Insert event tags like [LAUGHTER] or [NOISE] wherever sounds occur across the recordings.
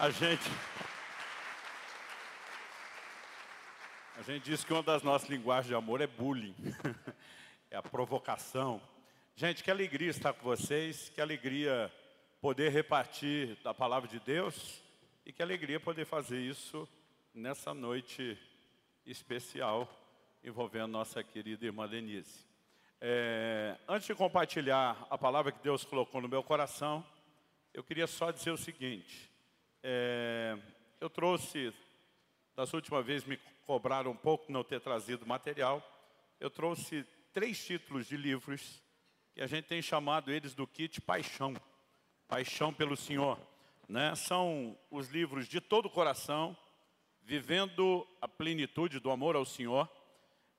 A gente. A gente diz que uma das nossas linguagens de amor é bullying. [LAUGHS] é a provocação. Gente, que alegria estar com vocês, que alegria poder repartir da palavra de Deus e que alegria poder fazer isso nessa noite especial envolvendo nossa querida irmã Denise. É, antes de compartilhar a palavra que Deus colocou no meu coração, eu queria só dizer o seguinte. É, eu trouxe, das últimas vezes me cobraram um pouco não ter trazido material, eu trouxe três títulos de livros que a gente tem chamado eles do kit Paixão. Paixão pelo Senhor. Né? São os livros de todo o coração, vivendo a plenitude do amor ao Senhor.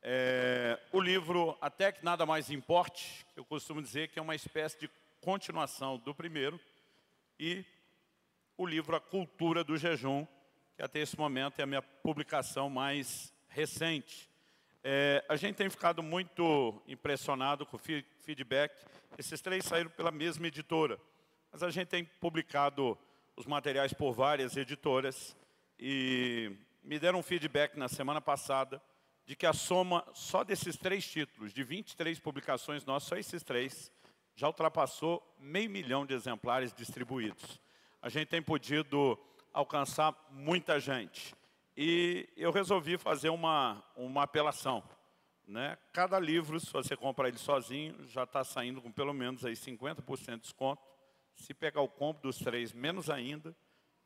É, o livro Até que Nada Mais Importe, eu costumo dizer que é uma espécie de continuação do primeiro, e o livro A Cultura do Jejum, que até esse momento é a minha publicação mais recente. É, a gente tem ficado muito impressionado com o feedback. Esses três saíram pela mesma editora, mas a gente tem publicado os materiais por várias editoras e me deram um feedback na semana passada de que a soma só desses três títulos, de 23 publicações nossas, só esses três, já ultrapassou meio milhão de exemplares distribuídos. A gente tem podido alcançar muita gente. E eu resolvi fazer uma, uma apelação. Né? Cada livro, se você comprar ele sozinho, já está saindo com pelo menos aí 50% de desconto. Se pegar o compro dos três, menos ainda,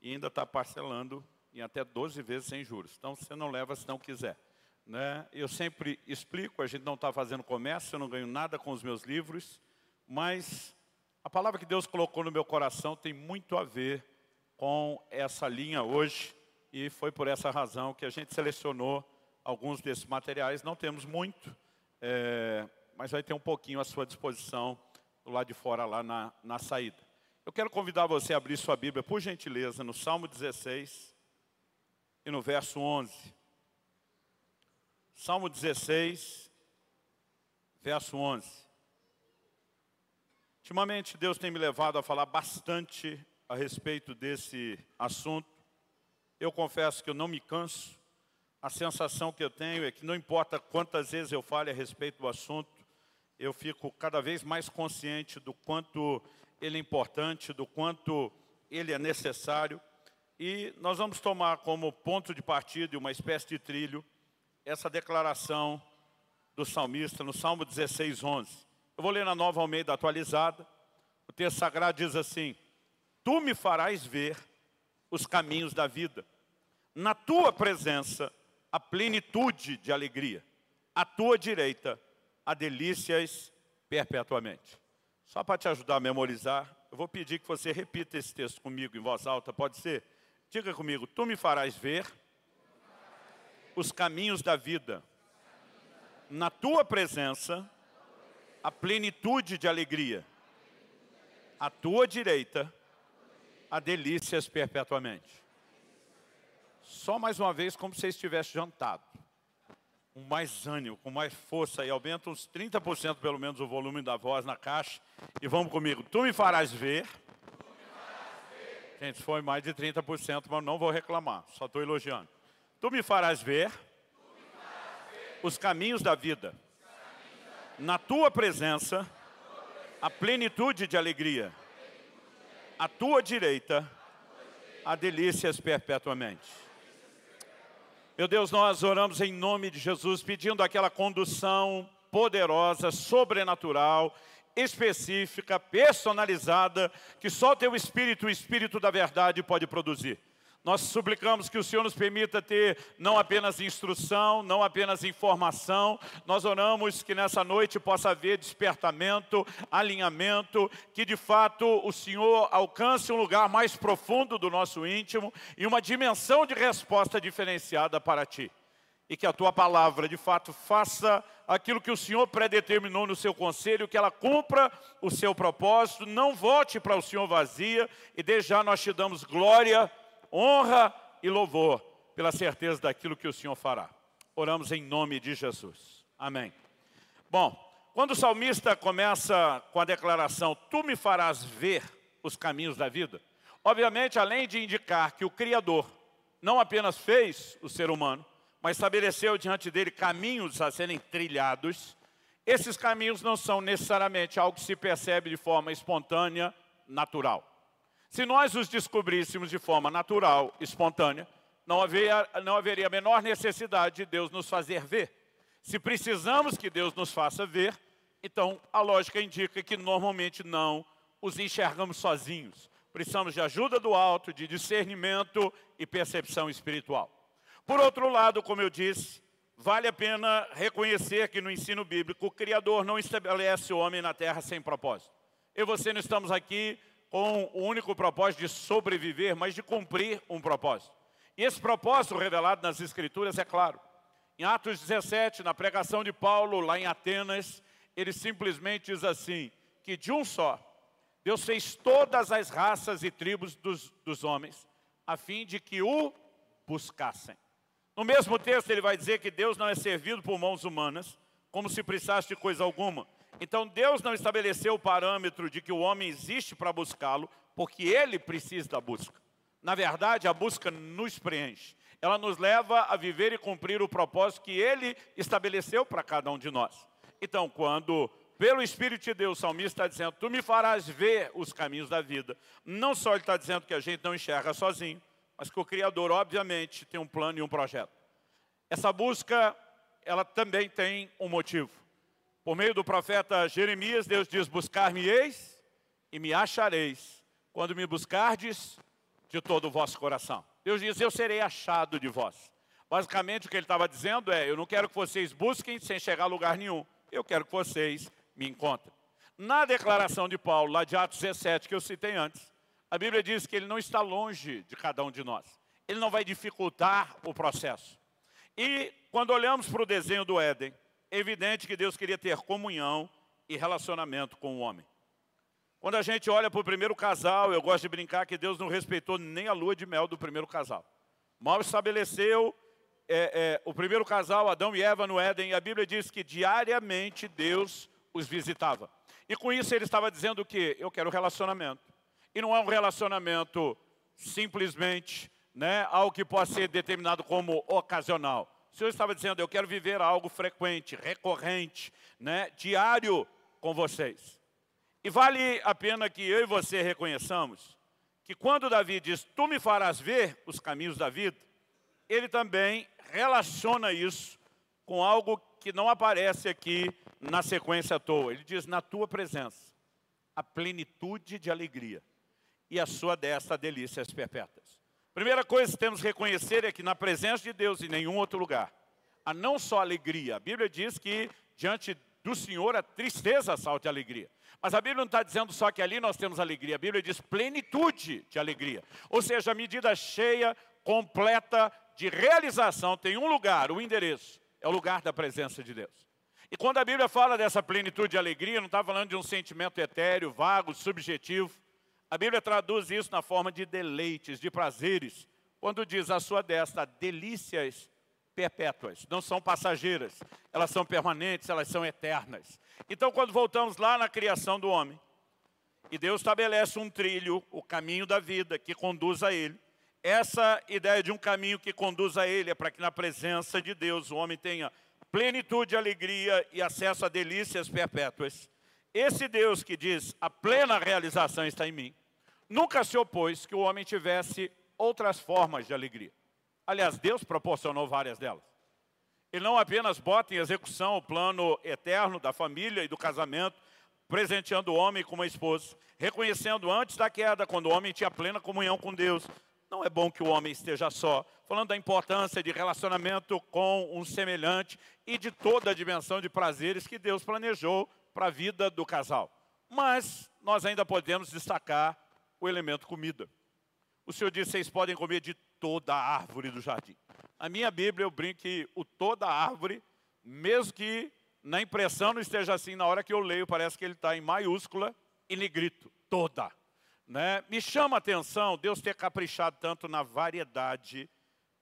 e ainda está parcelando em até 12 vezes sem juros. Então, você não leva se não quiser. Né? Eu sempre explico, a gente não está fazendo comércio, eu não ganho nada com os meus livros, mas a palavra que Deus colocou no meu coração tem muito a ver com essa linha hoje, e foi por essa razão que a gente selecionou alguns desses materiais. Não temos muito, é, mas vai ter um pouquinho à sua disposição lado de fora, lá na, na saída. Eu quero convidar você a abrir sua Bíblia, por gentileza, no Salmo 16 e no verso 11. Salmo 16, verso 11. Ultimamente, Deus tem me levado a falar bastante a respeito desse assunto. Eu confesso que eu não me canso. A sensação que eu tenho é que não importa quantas vezes eu fale a respeito do assunto, eu fico cada vez mais consciente do quanto ele é importante, do quanto ele é necessário. E nós vamos tomar como ponto de partida e uma espécie de trilho essa declaração do salmista no Salmo 16, 11. Eu vou ler na nova Almeida atualizada. O texto sagrado diz assim, Tu me farás ver os caminhos da vida. Na tua presença, a plenitude de alegria. À tua direita, há delícias perpetuamente. Só para te ajudar a memorizar, eu vou pedir que você repita esse texto comigo em voz alta, pode ser? Diga comigo, tu me farás ver os caminhos da vida. Na tua presença, a plenitude de alegria. À tua direita, a delícias perpetuamente. Só mais uma vez, como se estivesse jantado. Com mais ânimo, com mais força. E aumenta uns 30% pelo menos o volume da voz na caixa. E vamos comigo. Tu me farás ver. Gente, foi mais de 30%, mas não vou reclamar. Só estou elogiando. Tu me farás ver os caminhos da vida. Na tua presença, a plenitude de alegria à tua direita há delícias perpetuamente. Meu Deus, nós oramos em nome de Jesus, pedindo aquela condução poderosa, sobrenatural, específica, personalizada, que só o teu Espírito, o Espírito da verdade, pode produzir. Nós suplicamos que o Senhor nos permita ter não apenas instrução, não apenas informação, nós oramos que nessa noite possa haver despertamento, alinhamento, que de fato o Senhor alcance um lugar mais profundo do nosso íntimo e uma dimensão de resposta diferenciada para Ti. E que a Tua palavra de fato faça aquilo que o Senhor predeterminou no seu conselho, que ela cumpra o seu propósito, não volte para o Senhor vazia e desde já nós te damos glória honra e louvor pela certeza daquilo que o Senhor fará. Oramos em nome de Jesus. Amém. Bom, quando o salmista começa com a declaração, tu me farás ver os caminhos da vida, Obviamente, além de indicar que o Criador não apenas fez o ser humano, mas estabeleceu diante dele caminhos a serem trilhados, esses caminhos não são necessariamente algo que se percebe de forma espontânea, natural. Se nós os descobríssemos de forma natural, espontânea, não haveria, não haveria a menor necessidade de Deus nos fazer ver. Se precisamos que Deus nos faça ver, então a lógica indica que normalmente não os enxergamos sozinhos. Precisamos de ajuda do alto, de discernimento e percepção espiritual. Por outro lado, como eu disse, vale a pena reconhecer que no ensino bíblico o Criador não estabelece o homem na terra sem propósito. Eu e você não estamos aqui com o único propósito de sobreviver, mas de cumprir um propósito. E esse propósito revelado nas Escrituras é claro. Em Atos 17, na pregação de Paulo, lá em Atenas, ele simplesmente diz assim, que de um só, Deus fez todas as raças e tribos dos, dos homens, a fim de que o buscassem. No mesmo texto ele vai dizer que Deus não é servido por mãos humanas, como se precisasse de coisa alguma. Então Deus não estabeleceu o parâmetro de que o homem existe para buscá-lo, porque ele precisa da busca. Na verdade, a busca nos preenche. Ela nos leva a viver e cumprir o propósito que ele estabeleceu para cada um de nós. Então, quando pelo Espírito de Deus, o salmista está dizendo, tu me farás ver os caminhos da vida. Não só ele está dizendo que a gente não enxerga sozinho, mas que o Criador, obviamente, tem um plano e um projeto. Essa busca, ela também tem um motivo. Por meio do profeta Jeremias, Deus diz, buscar-me-eis e me achareis, quando me buscardes de todo o vosso coração. Deus diz, eu serei achado de vós. Basicamente, o que ele estava dizendo é, eu não quero que vocês busquem sem chegar a lugar nenhum. Eu quero que vocês me encontrem. Na declaração de Paulo, lá de Atos 17, que eu citei antes, a Bíblia diz que ele não está longe de cada um de nós. Ele não vai dificultar o processo. E quando olhamos para o desenho do Éden, evidente que Deus queria ter comunhão e relacionamento com o homem. Quando a gente olha para o primeiro casal, eu gosto de brincar que Deus não respeitou nem a lua de mel do primeiro casal. Mal estabeleceu é, é, o primeiro casal, Adão e Eva no Éden, e a Bíblia diz que diariamente Deus os visitava. E com isso ele estava dizendo o quê? Eu quero relacionamento. E não é um relacionamento simplesmente né, algo que possa ser determinado como ocasional. O Senhor estava dizendo, eu quero viver algo frequente, recorrente, né, diário com vocês. E vale a pena que eu e você reconheçamos que quando Davi diz, tu me farás ver os caminhos da vida, ele também relaciona isso com algo que não aparece aqui na sequência à toa. Ele diz, na tua presença, a plenitude de alegria e a sua desta delícias perpétuas. Primeira coisa que temos que reconhecer é que na presença de Deus em nenhum outro lugar, há não só alegria. A Bíblia diz que diante do Senhor a tristeza salta a alegria. Mas a Bíblia não está dizendo só que ali nós temos alegria. A Bíblia diz plenitude de alegria. Ou seja, a medida cheia, completa de realização tem um lugar, o um endereço. É o lugar da presença de Deus. E quando a Bíblia fala dessa plenitude de alegria, não está falando de um sentimento etéreo, vago, subjetivo. A Bíblia traduz isso na forma de deleites, de prazeres. Quando diz a sua destra, delícias perpétuas, não são passageiras, elas são permanentes, elas são eternas. Então, quando voltamos lá na criação do homem, e Deus estabelece um trilho, o caminho da vida, que conduz a ele, essa ideia de um caminho que conduz a ele é para que na presença de Deus o homem tenha plenitude, alegria e acesso a delícias perpétuas. Esse Deus que diz, a plena realização está em mim, nunca se opôs que o homem tivesse outras formas de alegria. Aliás, Deus proporcionou várias delas. Ele não apenas bota em execução o plano eterno da família e do casamento, presenteando o homem com uma esposa, reconhecendo antes da queda, quando o homem tinha plena comunhão com Deus, não é bom que o homem esteja só, falando da importância de relacionamento com um semelhante e de toda a dimensão de prazeres que Deus planejou para a vida do casal. Mas nós ainda podemos destacar o elemento comida. O Senhor disse, vocês podem comer de toda a árvore do jardim. A minha Bíblia eu brinco que o toda árvore, mesmo que na impressão não esteja assim, na hora que eu leio parece que ele está em maiúscula e negrito, toda. Né? Me chama a atenção Deus ter caprichado tanto na variedade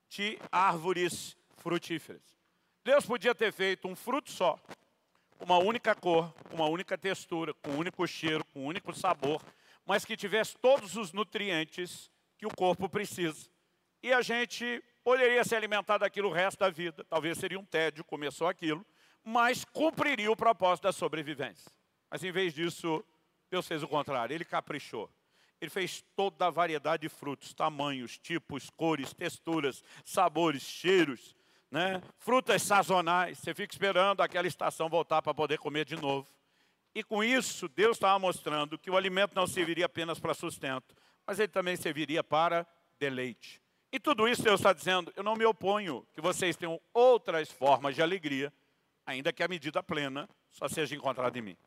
de árvores frutíferas. Deus podia ter feito um fruto só, uma única cor, uma única textura, com um único cheiro, com um único sabor, mas que tivesse todos os nutrientes que o corpo precisa. E a gente poderia se alimentar daquilo o resto da vida. Talvez seria um tédio comer só aquilo, mas cumpriria o propósito da sobrevivência. Mas em vez disso, Deus fez o contrário, ele caprichou. Ele fez toda a variedade de frutos, tamanhos, tipos, cores, texturas, sabores, cheiros, né? frutas sazonais. Você fica esperando aquela estação voltar para poder comer de novo. E com isso, Deus estava mostrando que o alimento não serviria apenas para sustento, mas ele também serviria para deleite. E tudo isso Deus está dizendo, eu não me oponho que vocês tenham outras formas de alegria, ainda que a medida plena só seja encontrada em mim.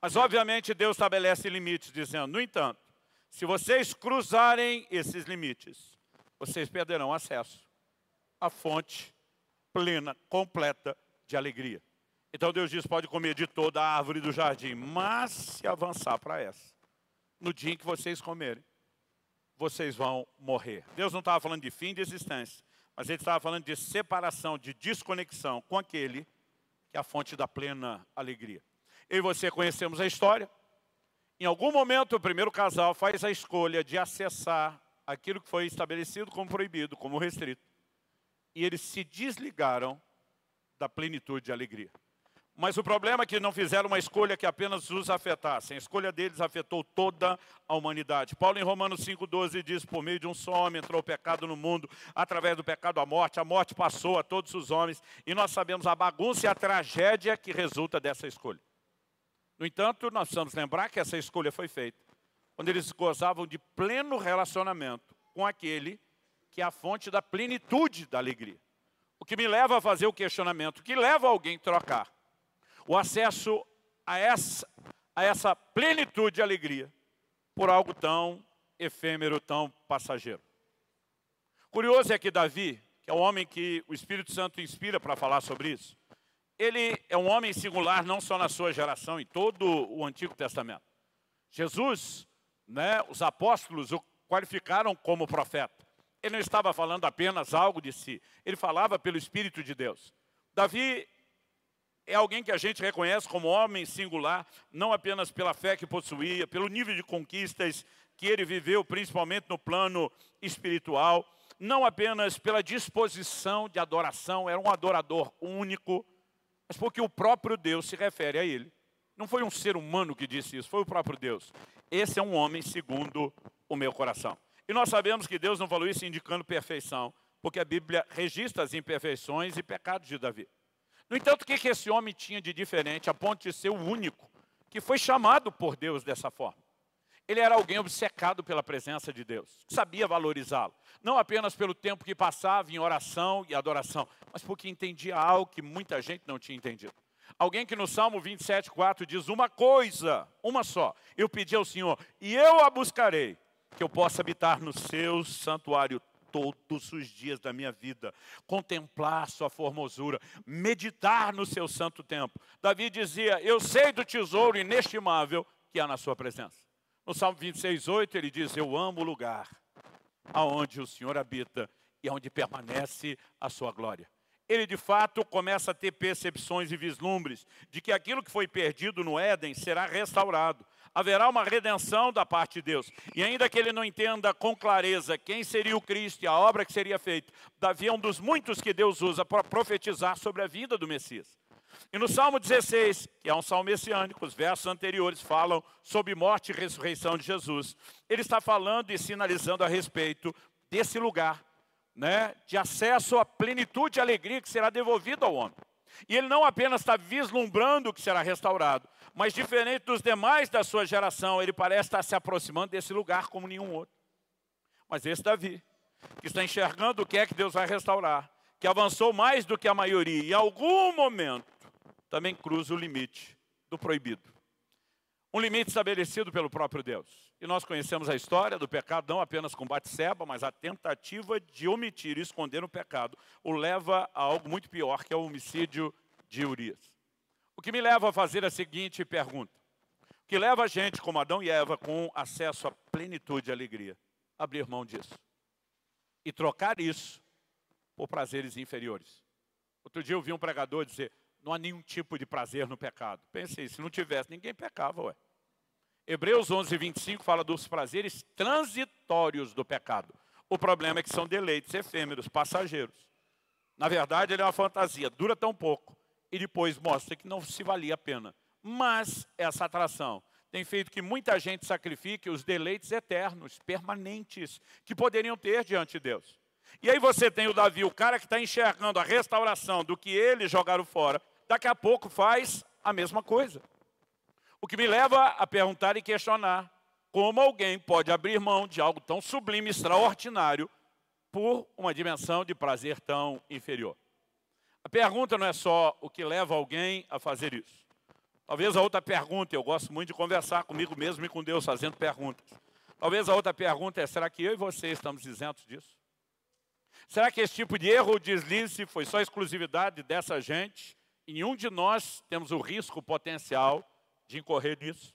Mas obviamente Deus estabelece limites, dizendo, no entanto, se vocês cruzarem esses limites, vocês perderão acesso à fonte plena, completa de alegria. Então Deus diz, pode comer de toda a árvore do jardim, mas se avançar para essa, no dia em que vocês comerem, vocês vão morrer. Deus não estava falando de fim de existência, mas ele estava falando de separação, de desconexão com aquele que é a fonte da plena alegria. Eu e você conhecemos a história, em algum momento, o primeiro casal faz a escolha de acessar aquilo que foi estabelecido como proibido, como restrito. E eles se desligaram da plenitude de alegria. Mas o problema é que não fizeram uma escolha que apenas os afetasse. A escolha deles afetou toda a humanidade. Paulo em Romanos 5,12 diz, por meio de um só homem entrou o pecado no mundo, através do pecado a morte, a morte passou a todos os homens, e nós sabemos a bagunça e a tragédia que resulta dessa escolha. No entanto, nós precisamos lembrar que essa escolha foi feita quando eles gozavam de pleno relacionamento com aquele que é a fonte da plenitude da alegria. O que me leva a fazer o questionamento, o que leva alguém a trocar o acesso a essa, a essa plenitude de alegria por algo tão efêmero, tão passageiro. Curioso é que Davi, que é o homem que o Espírito Santo inspira para falar sobre isso, ele é um homem singular não só na sua geração, em todo o Antigo Testamento. Jesus, né, os apóstolos o qualificaram como profeta. Ele não estava falando apenas algo de si, ele falava pelo Espírito de Deus. Davi é alguém que a gente reconhece como homem singular, não apenas pela fé que possuía, pelo nível de conquistas que ele viveu, principalmente no plano espiritual, não apenas pela disposição de adoração, era um adorador único, mas porque o próprio Deus se refere a ele. Não foi um ser humano que disse isso, foi o próprio Deus. Esse é um homem segundo o meu coração. E nós sabemos que Deus não falou isso indicando perfeição, porque a Bíblia registra as imperfeições e pecados de Davi. No entanto, o que esse homem tinha de diferente, a ponto de ser o único que foi chamado por Deus dessa forma? Ele era alguém obcecado pela presença de Deus, sabia valorizá-lo. Não apenas pelo tempo que passava em oração e adoração, mas porque entendia algo que muita gente não tinha entendido. Alguém que no Salmo 27, 4 diz uma coisa, uma só. Eu pedi ao Senhor e eu a buscarei, que eu possa habitar no seu santuário todos os dias da minha vida, contemplar sua formosura, meditar no seu santo tempo. Davi dizia, eu sei do tesouro inestimável que há na sua presença. No Salmo 26, 8, ele diz, eu amo o lugar aonde o Senhor habita e onde permanece a sua glória. Ele de fato começa a ter percepções e vislumbres de que aquilo que foi perdido no Éden será restaurado. Haverá uma redenção da parte de Deus. E ainda que ele não entenda com clareza quem seria o Cristo e a obra que seria feita, Davi é um dos muitos que Deus usa para profetizar sobre a vida do Messias. E no Salmo 16, que é um salmo messiânico, os versos anteriores falam sobre morte e ressurreição de Jesus. Ele está falando e sinalizando a respeito desse lugar, né, de acesso à plenitude e alegria que será devolvido ao homem. E ele não apenas está vislumbrando o que será restaurado, mas diferente dos demais da sua geração, ele parece estar se aproximando desse lugar como nenhum outro. Mas esse Davi, que está enxergando o que é que Deus vai restaurar, que avançou mais do que a maioria, em algum momento também cruza o limite do proibido. Um limite estabelecido pelo próprio Deus. E nós conhecemos a história do pecado não apenas com Batseba, mas a tentativa de omitir e esconder o pecado o leva a algo muito pior, que é o homicídio de Urias. O que me leva a fazer a seguinte pergunta. O que leva a gente, como Adão e Eva, com acesso à plenitude e alegria, abrir mão disso. E trocar isso por prazeres inferiores. Outro dia eu vi um pregador dizer, não há nenhum tipo de prazer no pecado. Pensei, se não tivesse, ninguém pecava, ué. Hebreus 11, 25 fala dos prazeres transitórios do pecado. O problema é que são deleites efêmeros, passageiros. Na verdade, ele é uma fantasia, dura tão pouco e depois mostra que não se valia a pena. Mas essa atração tem feito que muita gente sacrifique os deleites eternos, permanentes, que poderiam ter diante de Deus. E aí você tem o Davi, o cara que está enxergando a restauração do que eles jogaram fora, daqui a pouco faz a mesma coisa. O que me leva a perguntar e questionar como alguém pode abrir mão de algo tão sublime, extraordinário, por uma dimensão de prazer tão inferior. A pergunta não é só o que leva alguém a fazer isso. Talvez a outra pergunta, eu gosto muito de conversar comigo mesmo e com Deus fazendo perguntas. Talvez a outra pergunta é, será que eu e você estamos isentos disso? Será que esse tipo de erro ou deslize foi só exclusividade dessa gente? Nenhum de nós temos o risco potencial de incorrer nisso?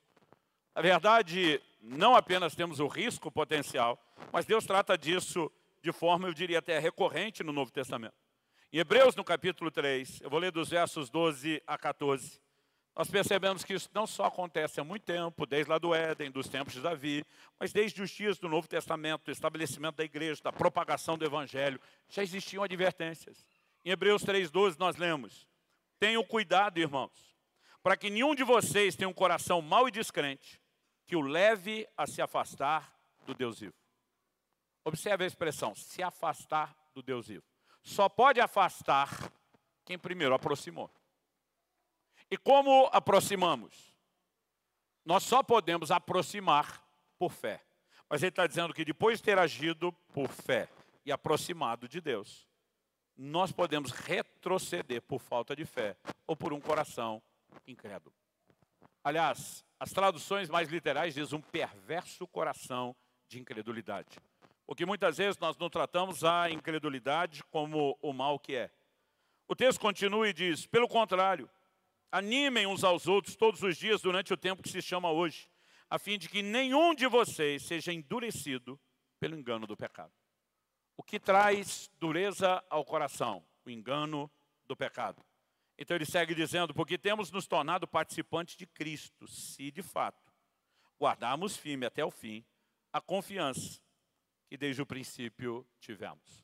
Na verdade, não apenas temos o risco potencial, mas Deus trata disso de forma, eu diria até recorrente no Novo Testamento. Em Hebreus, no capítulo 3, eu vou ler dos versos 12 a 14. Nós percebemos que isso não só acontece há muito tempo, desde lá do Éden, dos tempos de Davi, mas desde os dias do Novo Testamento, do estabelecimento da igreja, da propagação do Evangelho, já existiam advertências. Em Hebreus 3,12 nós lemos, Tenham cuidado, irmãos, para que nenhum de vocês tenha um coração mau e descrente, que o leve a se afastar do Deus vivo. Observe a expressão, se afastar do Deus vivo só pode afastar quem primeiro aproximou. E como aproximamos? Nós só podemos aproximar por fé. Mas ele está dizendo que depois de ter agido por fé e aproximado de Deus, nós podemos retroceder por falta de fé ou por um coração incrédulo. Aliás, as traduções mais literais dizem um perverso coração de incredulidade. Porque muitas vezes nós não tratamos a incredulidade como o mal que é. O texto continua e diz: pelo contrário, animem uns aos outros todos os dias durante o tempo que se chama hoje, a fim de que nenhum de vocês seja endurecido pelo engano do pecado. O que traz dureza ao coração? O engano do pecado. Então ele segue dizendo: porque temos nos tornado participantes de Cristo, se de fato guardarmos firme até o fim a confiança que desde o princípio tivemos.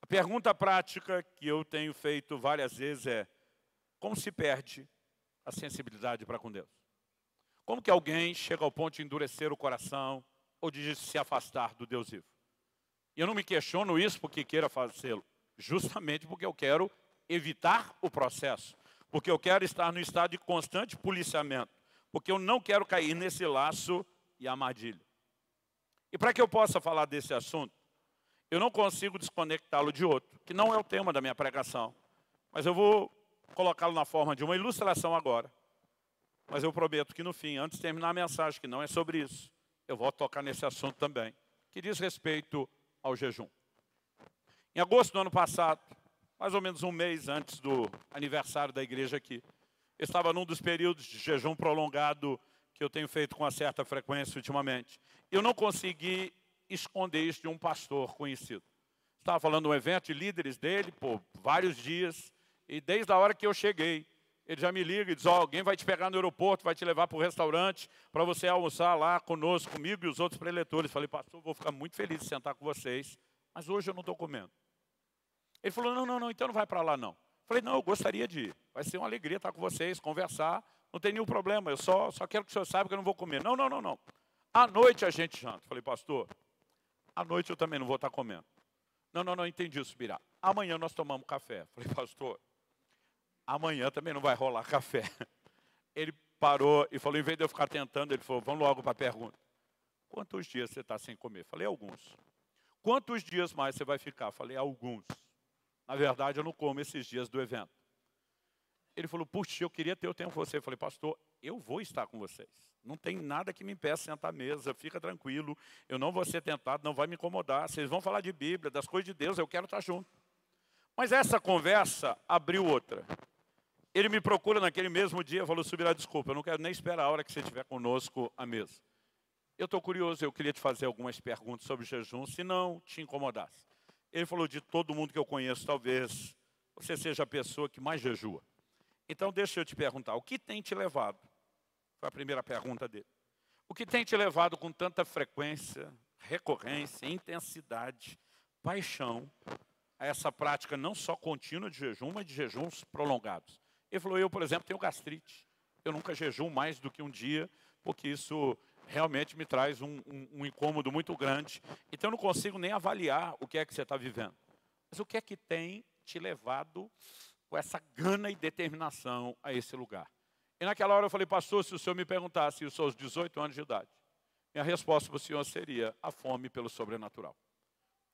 A pergunta prática que eu tenho feito várias vezes é: como se perde a sensibilidade para com Deus? Como que alguém chega ao ponto de endurecer o coração ou de se afastar do Deus vivo? E eu não me questiono isso porque queira fazê-lo, justamente porque eu quero evitar o processo, porque eu quero estar no estado de constante policiamento, porque eu não quero cair nesse laço e armadilha. E para que eu possa falar desse assunto, eu não consigo desconectá-lo de outro, que não é o tema da minha pregação. Mas eu vou colocá-lo na forma de uma ilustração agora. Mas eu prometo que no fim, antes de terminar a mensagem, que não é sobre isso, eu vou tocar nesse assunto também, que diz respeito ao jejum. Em agosto do ano passado, mais ou menos um mês antes do aniversário da igreja aqui, estava num dos períodos de jejum prolongado que eu tenho feito com uma certa frequência ultimamente. Eu não consegui esconder isso de um pastor conhecido. Estava falando de um evento de líderes dele por vários dias, e desde a hora que eu cheguei, ele já me liga e diz: oh, alguém vai te pegar no aeroporto, vai te levar para o restaurante para você almoçar lá conosco, comigo e os outros preletores. Falei, pastor, vou ficar muito feliz de sentar com vocês, mas hoje eu não estou comendo. Ele falou: não, não, não, então não vai para lá não. Falei, não, eu gostaria de ir. Vai ser uma alegria estar com vocês, conversar. Não tem nenhum problema, eu só, só quero que o senhor saiba que eu não vou comer. Não, não, não, não. À noite a gente janta. Falei, pastor, à noite eu também não vou estar comendo. Não, não, não, entendi, Subirá. Amanhã nós tomamos café. Falei, pastor, amanhã também não vai rolar café. [LAUGHS] Ele parou e falou, em vez de eu ficar tentando, ele falou, vamos logo para a pergunta. Quantos dias você está sem comer? Falei, alguns. Quantos dias mais você vai ficar? Falei, alguns. Na verdade, eu não como esses dias do evento. Ele falou, puxa, eu queria ter o tempo com você. Eu falei, pastor, eu vou estar com vocês. Não tem nada que me impeça sentar à mesa, fica tranquilo. Eu não vou ser tentado, não vai me incomodar. Vocês vão falar de Bíblia, das coisas de Deus, eu quero estar junto. Mas essa conversa abriu outra. Ele me procura naquele mesmo dia falou, subirá, desculpa, eu não quero nem esperar a hora que você estiver conosco à mesa. Eu estou curioso, eu queria te fazer algumas perguntas sobre jejum, se não te incomodasse. Ele falou, de todo mundo que eu conheço, talvez você seja a pessoa que mais jejua. Então, deixa eu te perguntar, o que tem te levado? Foi a primeira pergunta dele. O que tem te levado com tanta frequência, recorrência, intensidade, paixão a essa prática não só contínua de jejum, mas de jejuns prolongados? Ele falou, eu, por exemplo, tenho gastrite. Eu nunca jejum mais do que um dia, porque isso realmente me traz um, um, um incômodo muito grande. Então eu não consigo nem avaliar o que é que você está vivendo. Mas o que é que tem te levado com essa gana e determinação a esse lugar? E naquela hora eu falei, pastor, se o senhor me perguntasse os seus 18 anos de idade, minha resposta para o senhor seria a fome pelo sobrenatural.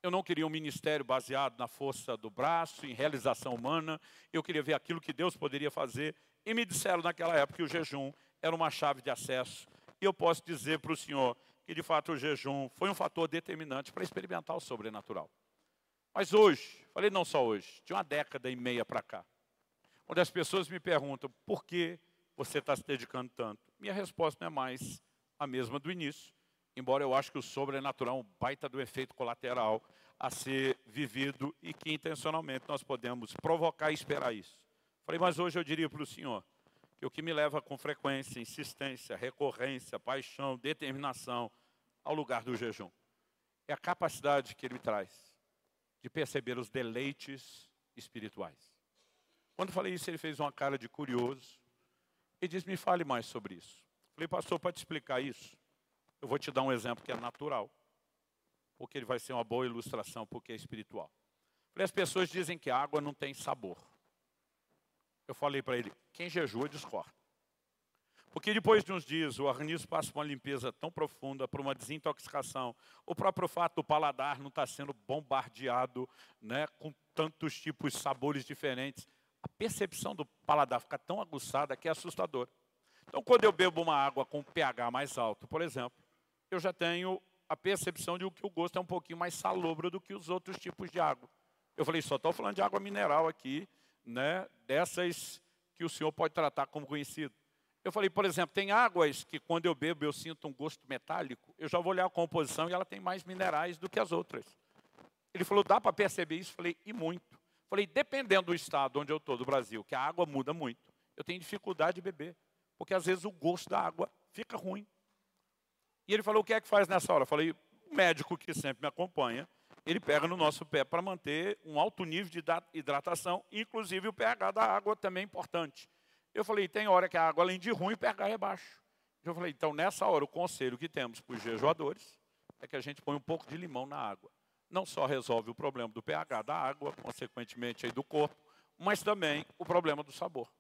Eu não queria um ministério baseado na força do braço, em realização humana. Eu queria ver aquilo que Deus poderia fazer. E me disseram naquela época que o jejum era uma chave de acesso. E eu posso dizer para o senhor que, de fato, o jejum foi um fator determinante para experimentar o sobrenatural. Mas hoje, falei não só hoje, de uma década e meia para cá, onde as pessoas me perguntam por que você está se dedicando tanto? Minha resposta não é mais a mesma do início, embora eu acho que o sobrenatural é um baita do efeito colateral a ser vivido e que intencionalmente nós podemos provocar e esperar isso. Falei, mas hoje eu diria para o senhor que o que me leva com frequência, insistência, recorrência, paixão, determinação ao lugar do jejum é a capacidade que ele me traz de perceber os deleites espirituais. Quando falei isso, ele fez uma cara de curioso, e diz, me fale mais sobre isso. Falei, pastor, para te explicar isso, eu vou te dar um exemplo que é natural, porque ele vai ser uma boa ilustração, porque é espiritual. Falei, as pessoas dizem que a água não tem sabor. Eu falei para ele, quem jejua discorda. Porque depois de uns dias o organismo passa por uma limpeza tão profunda, por uma desintoxicação, o próprio fato do paladar não estar tá sendo bombardeado né, com tantos tipos de sabores diferentes, a percepção do paladar fica tão aguçada que é assustador. Então, quando eu bebo uma água com pH mais alto, por exemplo, eu já tenho a percepção de que o gosto é um pouquinho mais salobro do que os outros tipos de água. Eu falei, só estou falando de água mineral aqui, né, dessas que o senhor pode tratar como conhecido. Eu falei, por exemplo, tem águas que quando eu bebo eu sinto um gosto metálico, eu já vou olhar a composição e ela tem mais minerais do que as outras. Ele falou, dá para perceber isso? Eu falei, e muito. Falei, dependendo do estado onde eu estou, do Brasil, que a água muda muito, eu tenho dificuldade de beber, porque às vezes o gosto da água fica ruim. E ele falou, o que é que faz nessa hora? Eu falei, o médico que sempre me acompanha, ele pega no nosso pé para manter um alto nível de hidratação, inclusive o pH da água também é importante. Eu falei, tem hora que a água, além de ruim, o pH é baixo. Eu falei, então nessa hora o conselho que temos para os jejuadores é que a gente põe um pouco de limão na água não só resolve o problema do pH da água, consequentemente aí do corpo, mas também o problema do sabor.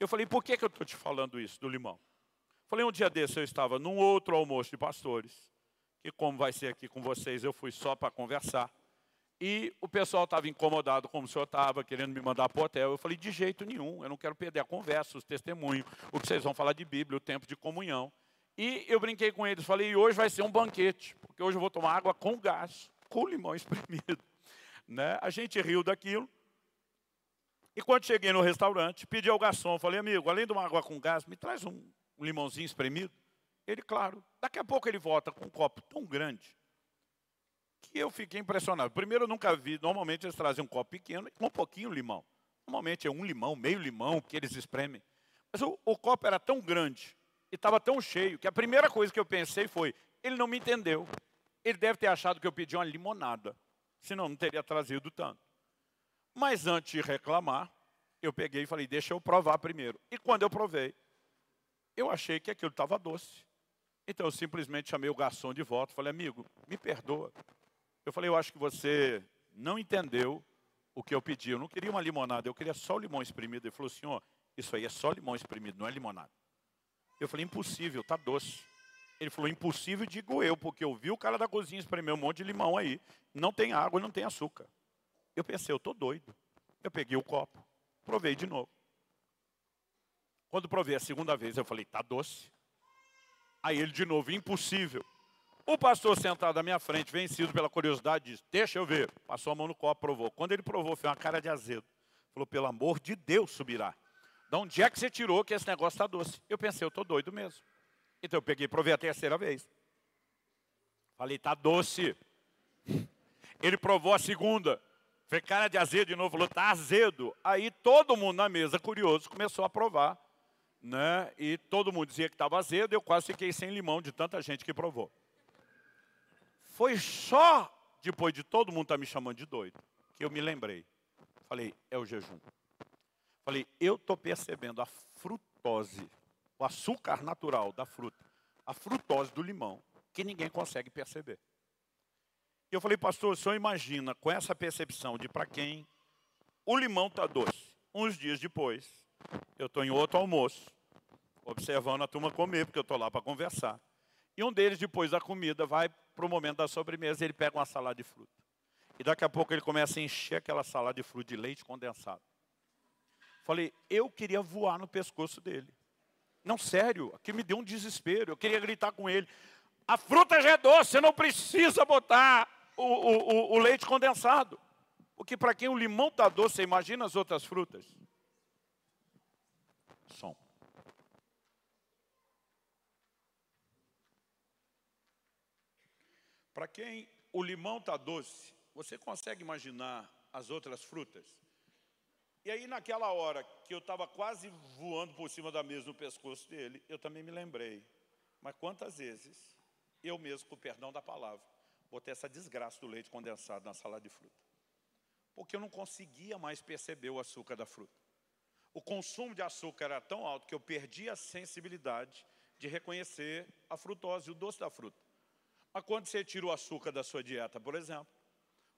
Eu falei, por que, que eu estou te falando isso do limão? Falei, um dia desse eu estava num outro almoço de pastores, que como vai ser aqui com vocês, eu fui só para conversar. E o pessoal estava incomodado como o senhor estava, querendo me mandar para o hotel. Eu falei, de jeito nenhum, eu não quero perder a conversa, os testemunhos, o que vocês vão falar de Bíblia, o tempo de comunhão. E eu brinquei com eles, falei, e hoje vai ser um banquete, porque hoje eu vou tomar água com gás com limão espremido. [LAUGHS] Né? A gente riu daquilo. E quando cheguei no restaurante, pedi ao garçom, falei, amigo, além de uma água com gás, me traz um limãozinho espremido. Ele, claro, daqui a pouco ele volta com um copo tão grande que eu fiquei impressionado. Primeiro, eu nunca vi, normalmente eles trazem um copo pequeno com um pouquinho de limão. Normalmente é um limão, meio limão que eles espremem. Mas o, o copo era tão grande e estava tão cheio que a primeira coisa que eu pensei foi: ele não me entendeu. Ele deve ter achado que eu pedi uma limonada, senão não teria trazido tanto. Mas antes de reclamar, eu peguei e falei, deixa eu provar primeiro. E quando eu provei, eu achei que aquilo estava doce. Então eu simplesmente chamei o garçom de volta, falei, amigo, me perdoa. Eu falei, eu acho que você não entendeu o que eu pedi. Eu não queria uma limonada, eu queria só o limão espremido. Ele falou, senhor, isso aí é só limão espremido, não é limonada. Eu falei, impossível, está doce. Ele falou, impossível, digo eu, porque eu vi o cara da cozinha espremer um monte de limão aí. Não tem água, não tem açúcar. Eu pensei, eu estou doido. Eu peguei o copo, provei de novo. Quando provei a segunda vez, eu falei, tá doce. Aí ele de novo, impossível. O pastor sentado à minha frente, vencido pela curiosidade, disse, deixa eu ver. Passou a mão no copo, provou. Quando ele provou, fez uma cara de azedo. Falou, pelo amor de Deus, subirá. De onde é que você tirou que esse negócio está doce? Eu pensei, eu estou doido mesmo. Então eu peguei e provei a terceira vez. Falei, tá doce. Ele provou a segunda. Fez cara de azedo de novo, falou, tá azedo. Aí todo mundo na mesa, curioso, começou a provar né? E todo mundo dizia que estava azedo, eu quase fiquei sem limão de tanta gente que provou. Foi só depois de todo mundo estar tá me chamando de doido que eu me lembrei. Falei, é o jejum. Falei, eu estou percebendo a frutose, o açúcar natural da fruta, a frutose do limão, que ninguém consegue perceber. E eu falei, pastor, o senhor imagina com essa percepção de para quem o limão está doce. Uns dias depois, eu estou em outro almoço, observando a turma comer, porque eu estou lá para conversar. E um deles, depois da comida, vai para o momento da sobremesa e ele pega uma salada de fruta. E daqui a pouco ele começa a encher aquela salada de fruta de leite condensado. Falei, eu queria voar no pescoço dele. Não, sério, aqui me deu um desespero. Eu queria gritar com ele. A fruta já é doce, você não precisa botar o, o, o leite condensado. Porque para quem o limão está doce, você imagina as outras frutas. Som. Para quem o limão está doce, você consegue imaginar as outras frutas? E aí, naquela hora que eu estava quase voando por cima da mesa no pescoço dele, eu também me lembrei. Mas quantas vezes eu mesmo, com o perdão da palavra, botei essa desgraça do leite condensado na salada de fruta? Porque eu não conseguia mais perceber o açúcar da fruta. O consumo de açúcar era tão alto que eu perdi a sensibilidade de reconhecer a frutose, o doce da fruta. Mas quando você tira o açúcar da sua dieta, por exemplo,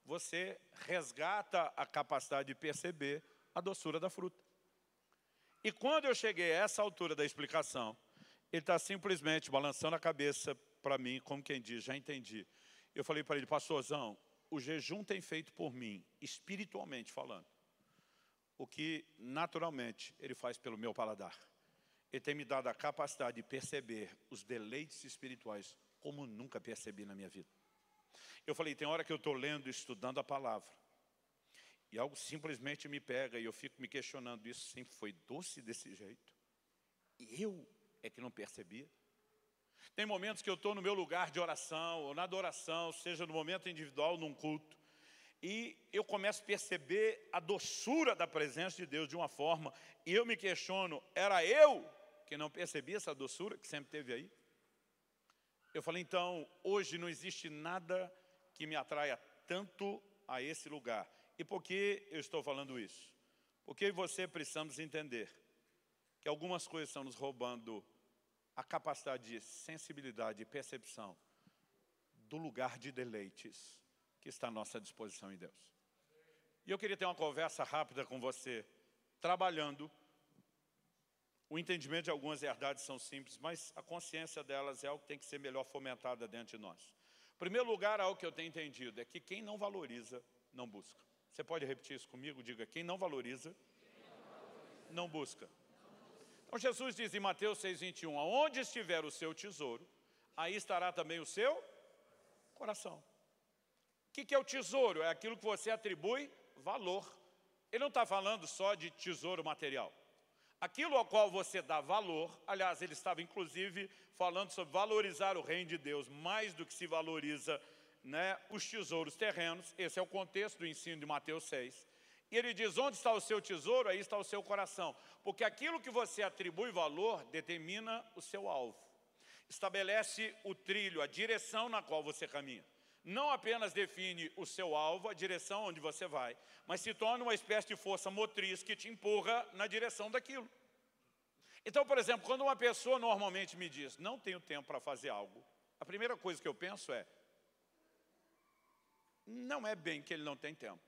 você resgata a capacidade de perceber a doçura da fruta. E quando eu cheguei a essa altura da explicação, ele está simplesmente balançando a cabeça para mim, como quem diz, já entendi. Eu falei para ele, pastorzão, o jejum tem feito por mim, espiritualmente falando, o que naturalmente ele faz pelo meu paladar. Ele tem me dado a capacidade de perceber os deleites espirituais como nunca percebi na minha vida. Eu falei, tem hora que eu estou lendo, estudando a palavra, e algo simplesmente me pega e eu fico me questionando, isso sempre foi doce desse jeito? E eu é que não percebia? Tem momentos que eu estou no meu lugar de oração, ou na adoração, seja no momento individual, num culto, e eu começo a perceber a doçura da presença de Deus de uma forma, e eu me questiono, era eu que não percebia essa doçura que sempre teve aí? Eu falei, então, hoje não existe nada que me atraia tanto a esse lugar. E por que eu estou falando isso? Porque você precisamos entender que algumas coisas estão nos roubando a capacidade de sensibilidade e percepção do lugar de deleites que está à nossa disposição em Deus. E eu queria ter uma conversa rápida com você, trabalhando. O entendimento de algumas verdades são simples, mas a consciência delas é algo que tem que ser melhor fomentada dentro de nós. Em primeiro lugar, algo que eu tenho entendido é que quem não valoriza, não busca. Você pode repetir isso comigo? Diga, quem não valoriza, não busca. Então Jesus diz em Mateus 6,21, aonde estiver o seu tesouro, aí estará também o seu coração. O que é o tesouro? É aquilo que você atribui valor. Ele não está falando só de tesouro material. Aquilo ao qual você dá valor, aliás, ele estava inclusive falando sobre valorizar o reino de Deus mais do que se valoriza né, os tesouros terrenos, esse é o contexto do ensino de Mateus 6. E ele diz, onde está o seu tesouro, aí está o seu coração. Porque aquilo que você atribui valor determina o seu alvo. Estabelece o trilho, a direção na qual você caminha. Não apenas define o seu alvo, a direção onde você vai, mas se torna uma espécie de força motriz que te empurra na direção daquilo. Então, por exemplo, quando uma pessoa normalmente me diz, não tenho tempo para fazer algo, a primeira coisa que eu penso é, não é bem que ele não tem tempo,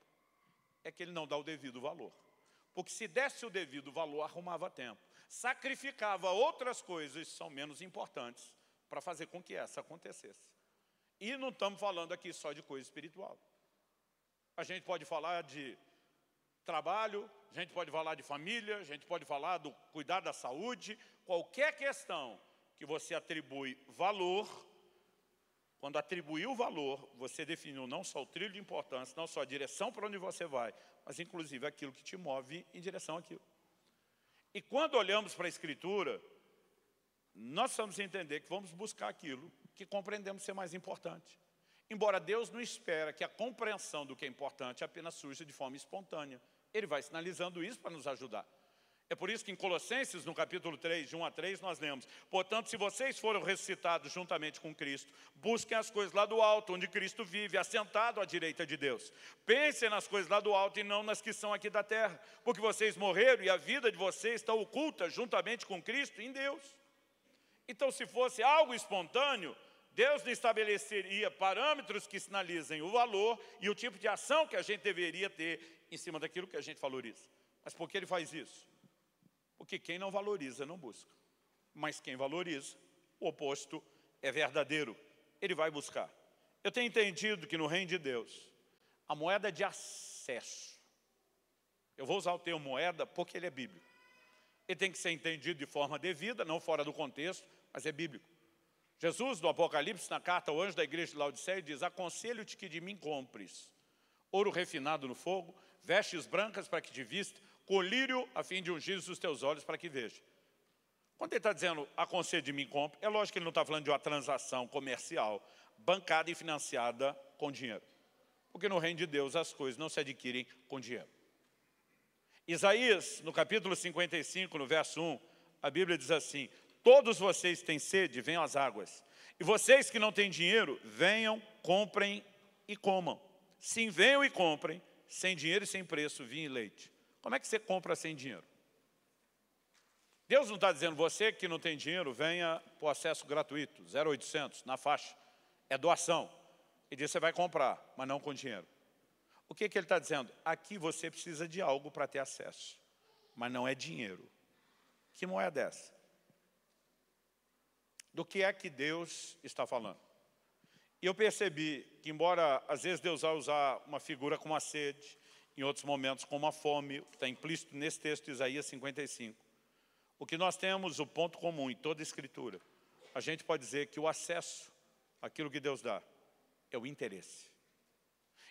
é que ele não dá o devido valor. Porque se desse o devido valor, arrumava tempo. Sacrificava outras coisas que são menos importantes para fazer com que essa acontecesse. E não estamos falando aqui só de coisa espiritual. A gente pode falar de trabalho, a gente pode falar de família, a gente pode falar do cuidar da saúde, qualquer questão que você atribui valor, quando atribuiu o valor, você definiu não só o trilho de importância, não só a direção para onde você vai, mas inclusive aquilo que te move em direção àquilo. E quando olhamos para a Escritura, nós vamos entender que vamos buscar aquilo que compreendemos ser mais importante. Embora Deus não espera que a compreensão do que é importante apenas surja de forma espontânea. Ele vai sinalizando isso para nos ajudar. É por isso que em Colossenses, no capítulo 3, de 1 a 3, nós lemos, portanto, se vocês foram ressuscitados juntamente com Cristo, busquem as coisas lá do alto, onde Cristo vive, assentado à direita de Deus. Pensem nas coisas lá do alto e não nas que são aqui da terra, porque vocês morreram e a vida de vocês está oculta juntamente com Cristo em Deus. Então, se fosse algo espontâneo, Deus não estabeleceria parâmetros que sinalizem o valor e o tipo de ação que a gente deveria ter em cima daquilo que a gente valoriza. Mas por que ele faz isso? Porque quem não valoriza não busca. Mas quem valoriza, o oposto é verdadeiro. Ele vai buscar. Eu tenho entendido que no reino de Deus, a moeda de acesso, eu vou usar o termo moeda porque ele é bíblico. Ele tem que ser entendido de forma devida, não fora do contexto, mas é bíblico. Jesus, no Apocalipse, na carta ao anjo da igreja de Laodiceia, diz, aconselho-te que de mim compres ouro refinado no fogo, vestes brancas para que te vista, colírio a fim de ungir os teus olhos para que veja. Quando ele está dizendo, aconselho de mim compre, é lógico que ele não está falando de uma transação comercial, bancada e financiada com dinheiro. Porque no reino de Deus as coisas não se adquirem com dinheiro. Isaías, no capítulo 55, no verso 1, a Bíblia diz assim, Todos vocês têm sede, venham às águas. E vocês que não têm dinheiro, venham, comprem e comam. Sim, venham e comprem, sem dinheiro e sem preço, vinho e leite. Como é que você compra sem dinheiro? Deus não está dizendo, você que não tem dinheiro, venha para o acesso gratuito, 0800, na faixa. É doação. E diz, você vai comprar, mas não com dinheiro. O que, que ele está dizendo? Aqui você precisa de algo para ter acesso, mas não é dinheiro. Que moeda é essa? Do que é que Deus está falando? E eu percebi que, embora às vezes Deus vai usar uma figura como a sede, em outros momentos como a fome, está implícito nesse texto de Isaías 55. O que nós temos, o ponto comum em toda a Escritura, a gente pode dizer que o acesso àquilo que Deus dá é o interesse.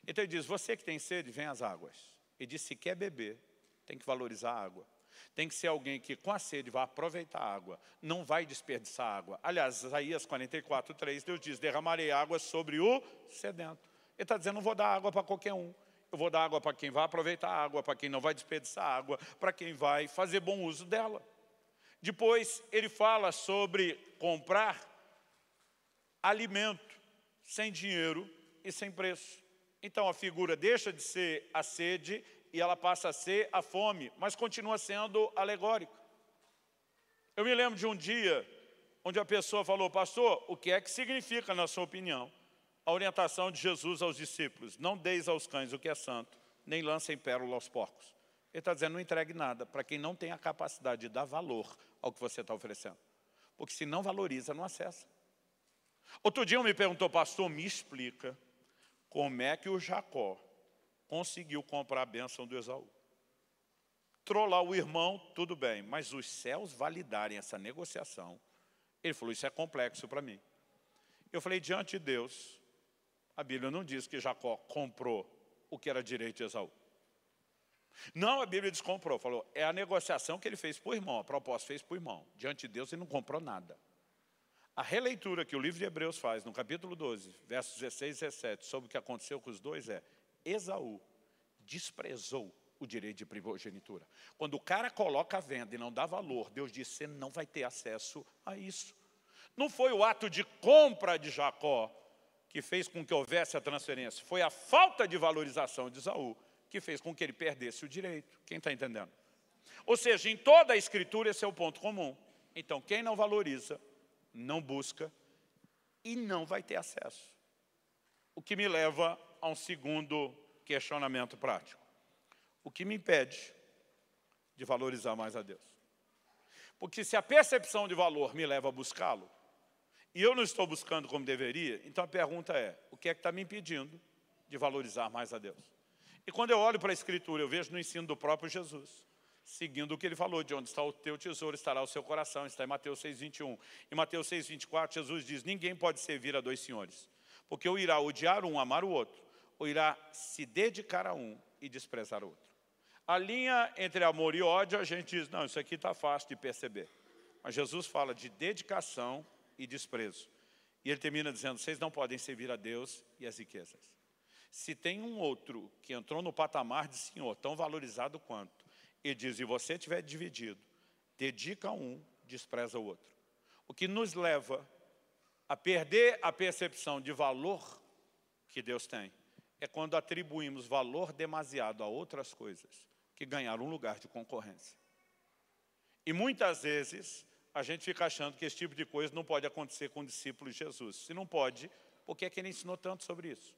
Então ele diz, você que tem sede, vem às águas. Ele diz, se quer beber, tem que valorizar a água. Tem que ser alguém que com a sede vai aproveitar a água, não vai desperdiçar água. Aliás, Isaías 44, 3, Deus diz, derramarei água sobre o sedento. Ele está dizendo, não vou dar água para qualquer um. Eu vou dar água para quem vai aproveitar a água, para quem não vai desperdiçar água, para quem vai fazer bom uso dela. Depois ele fala sobre comprar alimento sem dinheiro e sem preço. Então a figura deixa de ser a sede e ela passa a ser a fome, mas continua sendo alegórica. Eu me lembro de um dia onde a pessoa falou, pastor, o que é que significa, na sua opinião, a orientação de Jesus aos discípulos, não deis aos cães o que é santo, nem lancem pérola aos porcos. Ele está dizendo, não entregue nada para quem não tem a capacidade de dar valor ao que você está oferecendo. Porque se não valoriza, não acessa. Outro dia um me perguntou, pastor, me explica como é que o Jacó conseguiu comprar a bênção do Esaú. Trollar o irmão, tudo bem, mas os céus validarem essa negociação, ele falou, isso é complexo para mim. Eu falei, diante de Deus, a Bíblia não diz que Jacó comprou o que era direito de Esaú. Não, a Bíblia diz comprou, falou, é a negociação que ele fez por irmão, a proposta fez por irmão. Diante de Deus ele não comprou nada. A releitura que o livro de Hebreus faz, no capítulo 12, versos 16 e 17, sobre o que aconteceu com os dois é, Esaú desprezou o direito de primogenitura. Quando o cara coloca a venda e não dá valor, Deus diz, você não vai ter acesso a isso. Não foi o ato de compra de Jacó que fez com que houvesse a transferência. Foi a falta de valorização de Isaú que fez com que ele perdesse o direito. Quem está entendendo? Ou seja, em toda a escritura esse é o ponto comum. Então, quem não valoriza, não busca e não vai ter acesso. O que me leva a um segundo questionamento prático. O que me impede de valorizar mais a Deus? Porque se a percepção de valor me leva a buscá-lo, e eu não estou buscando como deveria, então a pergunta é, o que é que está me impedindo de valorizar mais a Deus? E quando eu olho para a Escritura, eu vejo no ensino do próprio Jesus, seguindo o que ele falou, de onde está o teu tesouro, estará o seu coração, está em Mateus 6,21. Em Mateus 6,24, Jesus diz, ninguém pode servir a dois senhores, porque ou irá odiar um, amar o outro, ou irá se dedicar a um e desprezar o outro. A linha entre amor e ódio, a gente diz, não, isso aqui está fácil de perceber. Mas Jesus fala de dedicação e desprezo. E ele termina dizendo, vocês não podem servir a Deus e as riquezas. Se tem um outro que entrou no patamar de Senhor, tão valorizado quanto, E diz, se você estiver dividido, dedica um, despreza o outro. O que nos leva a perder a percepção de valor que Deus tem é quando atribuímos valor demasiado a outras coisas que ganharam um lugar de concorrência. E muitas vezes a gente fica achando que esse tipo de coisa não pode acontecer com discípulos de Jesus. Se não pode, por que, é que ele ensinou tanto sobre isso?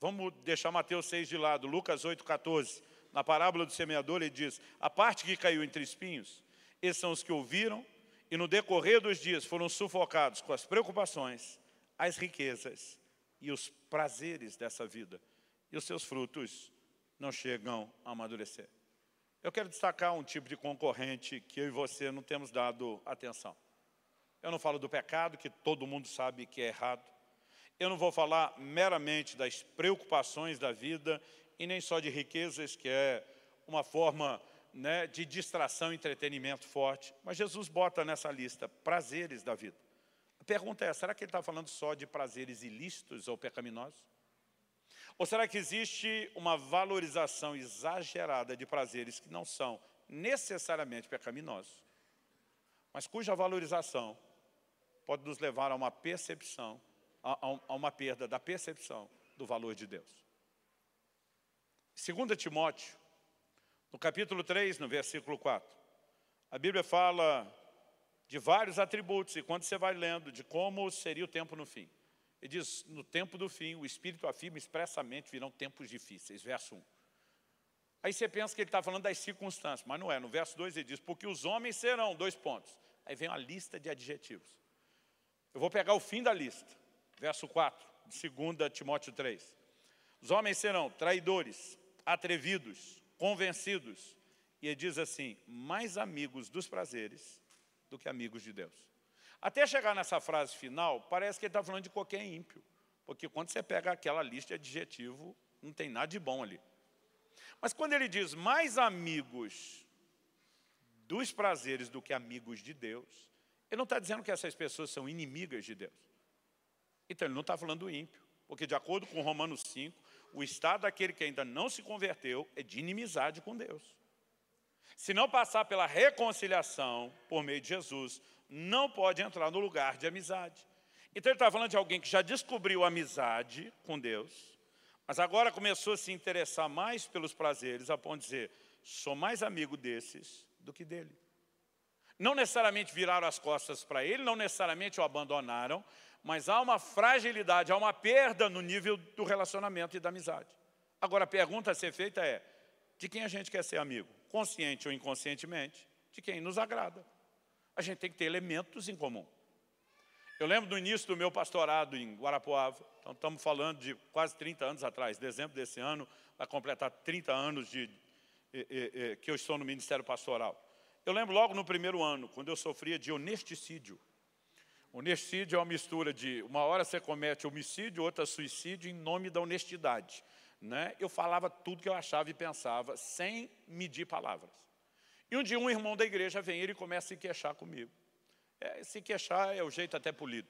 Vamos deixar Mateus 6 de lado, Lucas 8, 14. Na parábola do semeador ele diz, a parte que caiu entre espinhos, esses são os que ouviram e no decorrer dos dias foram sufocados com as preocupações, as riquezas e os prazeres dessa vida. E os seus frutos não chegam a amadurecer. Eu quero destacar um tipo de concorrente que eu e você não temos dado atenção. Eu não falo do pecado, que todo mundo sabe que é errado. Eu não vou falar meramente das preocupações da vida e nem só de riquezas, que é uma forma né, de distração e entretenimento forte. Mas Jesus bota nessa lista prazeres da vida. A pergunta é, será que ele está falando só de prazeres ilícitos ou pecaminosos? Ou será que existe uma valorização exagerada de prazeres que não são necessariamente pecaminosos, mas cuja valorização pode nos levar a uma percepção, a, uma perda da percepção do valor de Deus. 2 Timóteo, no capítulo 3, no versículo 4, a Bíblia fala de vários atributos, e quando você vai lendo de como seria o tempo no fim, ele diz, no tempo do fim, o Espírito afirma expressamente, virão tempos difíceis, verso 1. Aí você pensa que ele está falando das circunstâncias, mas não é. No verso 2 ele diz, porque os homens serão, dois pontos. Aí vem uma lista de adjetivos. Eu vou pegar o fim da lista, verso 4, de 2 Timóteo 3. Os homens serão traidores, atrevidos, convencidos. E ele diz assim, mais amigos dos prazeres do que amigos de Deus. Até chegar nessa frase final, parece que ele está falando de qualquer ímpio. Porque quando você pega aquela lista de adjetivo, não tem nada de bom ali. Mas quando ele diz mais amigos dos prazeres do que amigos de Deus, ele não está dizendo que essas pessoas são inimigas de Deus. Então ele não está falando do ímpio. Porque de acordo com Romanos 5, o estado daquele que ainda não se converteu é de inimizade com Deus. Se não passar pela reconciliação por meio de Jesus, não pode entrar no lugar de amizade. Então ele está falando de alguém que já descobriu amizade com Deus, mas agora começou a se interessar mais pelos prazeres, a ponto de dizer, sou mais amigo desses do que dele. Não necessariamente viraram as costas para ele, não necessariamente o abandonaram, mas há uma fragilidade, há uma perda no nível do relacionamento e da amizade. Agora a pergunta a ser feita é, de quem a gente quer ser amigo? Consciente ou inconscientemente? De quem nos agrada a gente tem que ter elementos em comum. Eu lembro do início do meu pastorado em Guarapuava, então estamos falando de quase 30 anos atrás, dezembro desse ano, vai completar 30 anos de, que eu estou no Ministério Pastoral. Eu lembro logo no primeiro ano, quando eu sofria de honesticídio. Honesticídio é uma mistura de, uma hora você comete homicídio, outra suicídio, em nome da honestidade. Né? Eu falava tudo que eu achava e pensava, sem medir palavras. E um dia um irmão da igreja vem ele começa a se queixar comigo. É, se queixar é o jeito até polido.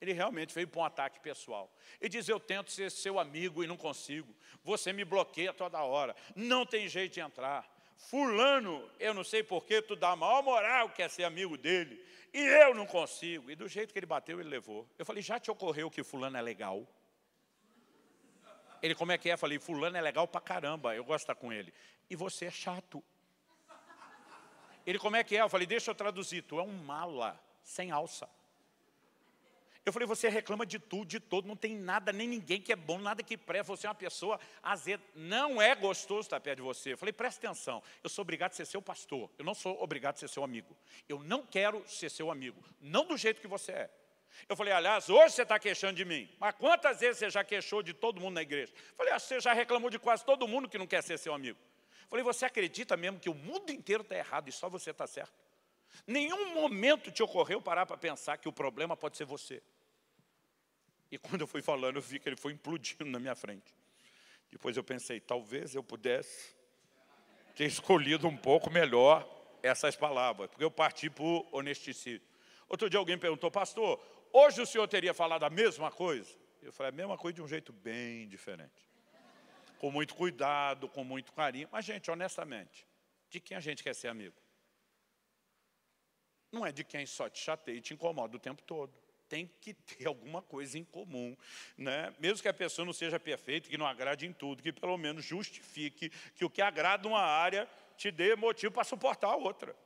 Ele realmente veio para um ataque pessoal. Ele diz, eu tento ser seu amigo e não consigo. Você me bloqueia toda hora. Não tem jeito de entrar. Fulano, eu não sei porquê, tu dá a maior moral que é ser amigo dele. E eu não consigo. E do jeito que ele bateu, ele levou. Eu falei, já te ocorreu que fulano é legal? Ele, como é que é? Falei, fulano é legal pra caramba, eu gosto de estar com ele. E você é chato. Ele, como é que é? Eu falei, deixa eu traduzir. Tu é um mala, sem alça. Eu falei, você reclama de tudo, de todo, não tem nada, nem ninguém que é bom, nada que presta, você é uma pessoa azeda, não é gostoso estar perto de você. Eu falei, presta atenção, eu sou obrigado a ser seu pastor, eu não sou obrigado a ser seu amigo. Eu não quero ser seu amigo, não do jeito que você é. Eu falei, aliás, hoje você está queixando de mim, mas quantas vezes você já queixou de todo mundo na igreja? Eu falei, você já reclamou de quase todo mundo que não quer ser seu amigo. Falei, você acredita mesmo que o mundo inteiro está errado e só você está certo? Nenhum momento te ocorreu parar para pensar que o problema pode ser você. E quando eu fui falando, eu vi que ele foi implodindo na minha frente. Depois eu pensei, talvez eu pudesse ter escolhido um pouco melhor essas palavras, porque eu parti por honesticídio. Outro dia alguém perguntou, pastor, hoje o senhor teria falado a mesma coisa? Eu falei, a mesma coisa de um jeito bem diferente. com muito cuidado, com muito carinho. Mas, gente, honestamente, de quem a gente quer ser amigo? Não é de quem só te chateia e te incomoda o tempo todo. Tem que ter alguma coisa em comum. Né? Mesmo que a pessoa não seja perfeita, que não agrade em tudo, que pelo menos justifique que o que agrada uma área te dê motivo para suportar a outra.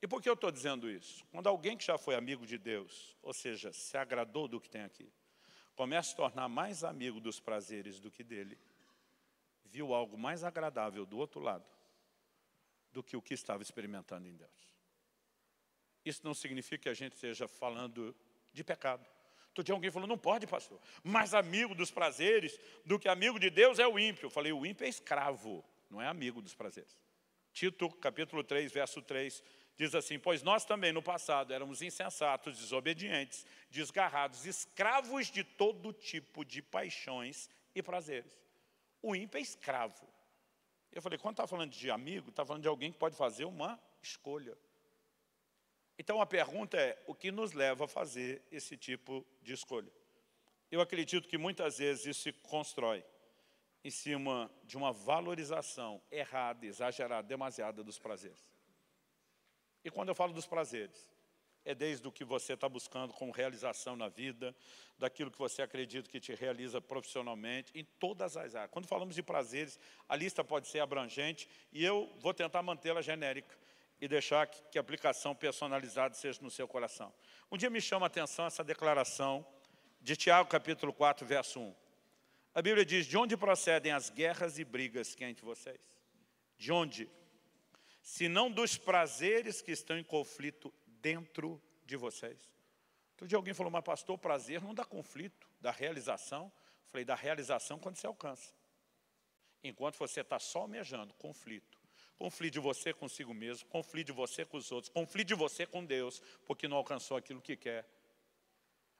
E por que eu estou dizendo isso? Quando alguém que já foi amigo de Deus, ou seja, se agradou do que tem aqui, começa a se tornar mais amigo dos prazeres do que dele, viu algo mais agradável do outro lado do que o que estava experimentando em Deus. Isso não significa que a gente esteja falando de pecado. Outro dia alguém falou, não pode, pastor. Mais amigo dos prazeres do que amigo de Deus é o ímpio. Eu falei, o ímpio é escravo, não é amigo dos prazeres. Tito, capítulo 3, verso 3, Diz assim, pois nós também no passado éramos insensatos, desobedientes, desgarrados, escravos de todo tipo de paixões e prazeres. O ímpio é escravo. Eu falei, quando está falando de amigo, está falando de alguém que pode fazer uma escolha. Então a pergunta é, o que nos leva a fazer esse tipo de escolha? Eu acredito que muitas vezes isso se constrói em cima de uma valorização errada, exagerada, demasiada dos prazeres. E quando eu falo dos prazeres, é desde o que você está buscando como realização na vida, daquilo que você acredita que te realiza profissionalmente, em todas as áreas. Quando falamos de prazeres, a lista pode ser abrangente e eu vou tentar mantê-la genérica e deixar que, que a aplicação personalizada seja no seu coração. Um dia me chama a atenção essa declaração de Tiago, capítulo 4, verso 1. A Bíblia diz, de onde procedem as guerras e brigas que há entre vocês? De onde? Senão dos prazeres que estão em conflito dentro de vocês. Outro dia alguém falou, mas pastor, prazer não dá conflito, dá realização. falei, dá realização quando você alcança. Enquanto você está só almejando conflito. Conflito de você consigo mesmo, conflito de você com os outros, conflito de você com Deus, porque não alcançou aquilo que quer.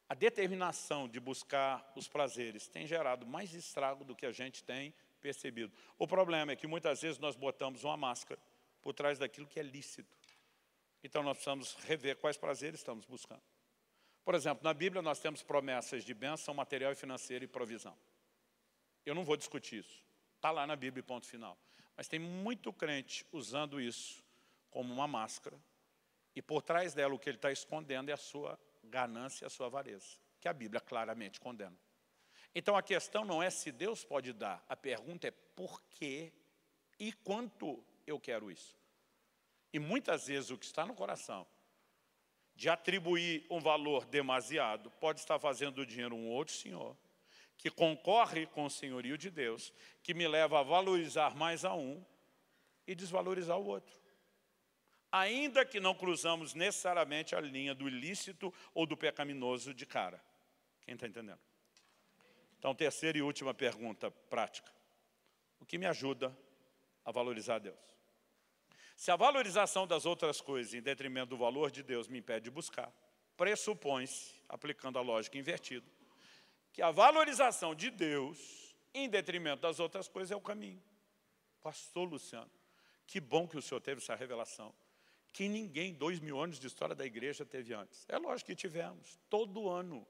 A determinação de buscar os prazeres tem gerado mais estrago do que a gente tem percebido. O problema é que muitas vezes nós botamos uma máscara por trás daquilo que é lícito. Então nós precisamos rever quais prazeres estamos buscando. Por exemplo, na Bíblia nós temos promessas de bênção material e financeira e provisão. Eu não vou discutir isso. Está lá na Bíblia, ponto final. Mas tem muito crente usando isso como uma máscara. E por trás dela o que ele está escondendo é a sua ganância a sua avareza. Que a Bíblia claramente condena. Então a questão não é se Deus pode dar. A pergunta é por que e quanto eu quero isso. E muitas vezes o que está no coração, de atribuir um valor demasiado, pode estar fazendo do dinheiro um outro senhor, que concorre com o senhorio de Deus, que me leva a valorizar mais a um e desvalorizar o outro. Ainda que não cruzamos necessariamente a linha do ilícito ou do pecaminoso de cara. Quem está entendendo? Então, terceira e última pergunta prática. O que me ajuda a valorizar Deus? Se a valorização das outras coisas em detrimento do valor de Deus me impede de buscar, pressupõe-se, aplicando a lógica invertida, que a valorização de Deus em detrimento das outras coisas é o caminho. Pastor Luciano, que bom que o senhor teve essa revelação, que ninguém, dois mil anos de história da igreja, teve antes. É lógico que tivemos, todo ano.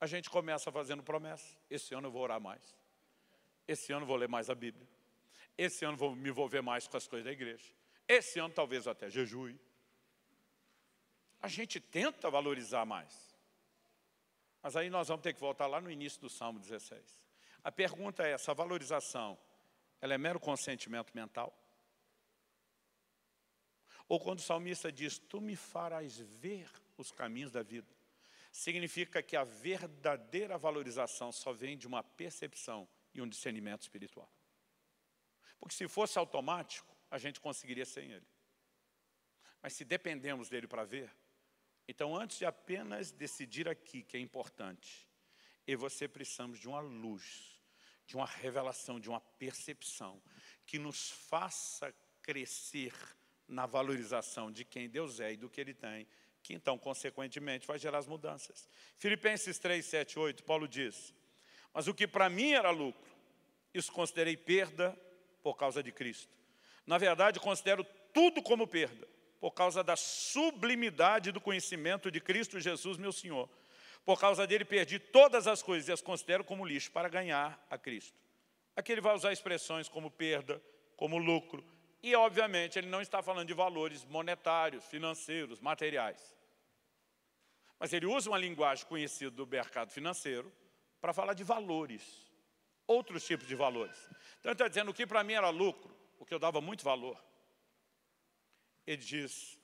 A gente começa fazendo promessa. Esse ano eu vou orar mais. Esse ano eu vou ler mais a Bíblia. Esse ano eu vou me envolver mais com as coisas da igreja. Esse ano talvez até jejue. A gente tenta valorizar mais. Mas aí nós vamos ter que voltar lá no início do Salmo 16. A pergunta é, essa valorização, ela é mero consentimento mental? Ou quando o salmista diz, tu me farás ver os caminhos da vida, significa que a verdadeira valorização só vem de uma percepção e um discernimento espiritual. Porque se fosse automático, a gente conseguiria sem Ele. Mas se dependemos dele para ver, então antes de apenas decidir aqui que é importante, e você precisamos de uma luz, de uma revelação, de uma percepção, que nos faça crescer na valorização de quem Deus é e do que Ele tem, que então, consequentemente, vai gerar as mudanças. Filipenses 3, 7, 8, Paulo diz, mas o que para mim era lucro, isso considerei perda por causa de Cristo. Na verdade, considero tudo como perda, por causa da sublimidade do conhecimento de Cristo Jesus, meu Senhor. Por causa dele, perdi todas as coisas e as considero como lixo para ganhar a Cristo. Aqui ele vai usar expressões como perda, como lucro, e obviamente ele não está falando de valores monetários, financeiros, materiais. Mas ele usa uma linguagem conhecida do mercado financeiro para falar de valores, outros tipos de valores. Então ele está dizendo o que para mim era lucro, o que eu dava muito valor. Ele diz,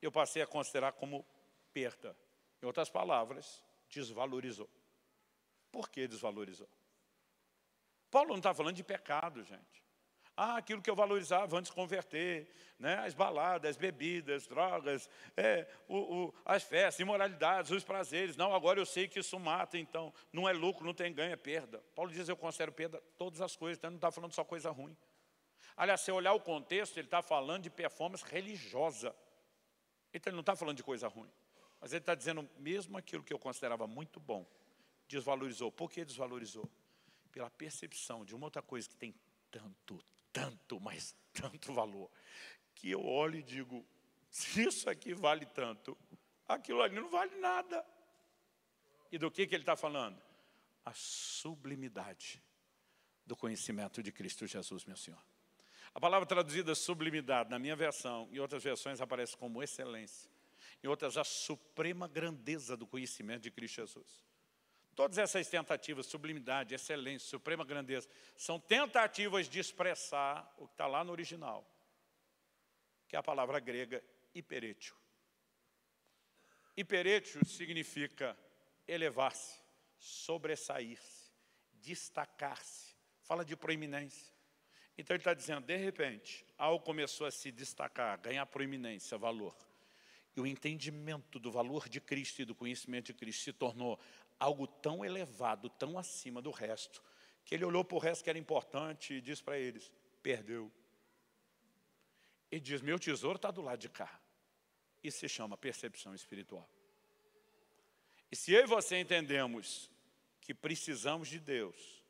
eu passei a considerar como perda. Em outras palavras, desvalorizou. Por que desvalorizou? Paulo não está falando de pecado, gente. Ah, aquilo que eu valorizava antes de converter, né? as baladas, as bebidas, drogas, é, o, o, as festas, imoralidades, os prazeres. Não, agora eu sei que isso mata, então não é lucro, não tem ganho, é perda. Paulo diz, eu considero perda todas as coisas, então ele não está falando só coisa ruim. Aliás, se olhar o contexto, ele está falando de performance religiosa. Então ele não está falando de coisa ruim. Mas ele está dizendo, mesmo aquilo que eu considerava muito bom, desvalorizou. Por que desvalorizou? Pela percepção de uma outra coisa que tem tanto, tanto, mas tanto valor, que eu olho e digo, se isso aqui vale tanto, aquilo ali não vale nada. E do que, que ele está falando? A sublimidade do conhecimento de Cristo Jesus, meu Senhor. A palavra traduzida sublimidade, na minha versão, em outras versões aparece como excelência. Em outras, a suprema grandeza do conhecimento de Cristo Jesus. Todas essas tentativas, sublimidade, excelência, suprema grandeza, são tentativas de expressar o que está lá no original, que é a palavra grega hiperétio. Hiperétio significa elevar-se, sobressair-se, destacar-se. Fala de proeminência. Então ele está dizendo, de repente, algo começou a se destacar, ganhar proeminência, valor. E o entendimento do valor de Cristo e do conhecimento de Cristo se tornou algo tão elevado, tão acima do resto, que ele olhou para o resto que era importante e disse para eles, perdeu. E diz, meu tesouro está do lado de cá. Isso se chama percepção espiritual. E se eu e você entendemos que precisamos de Deus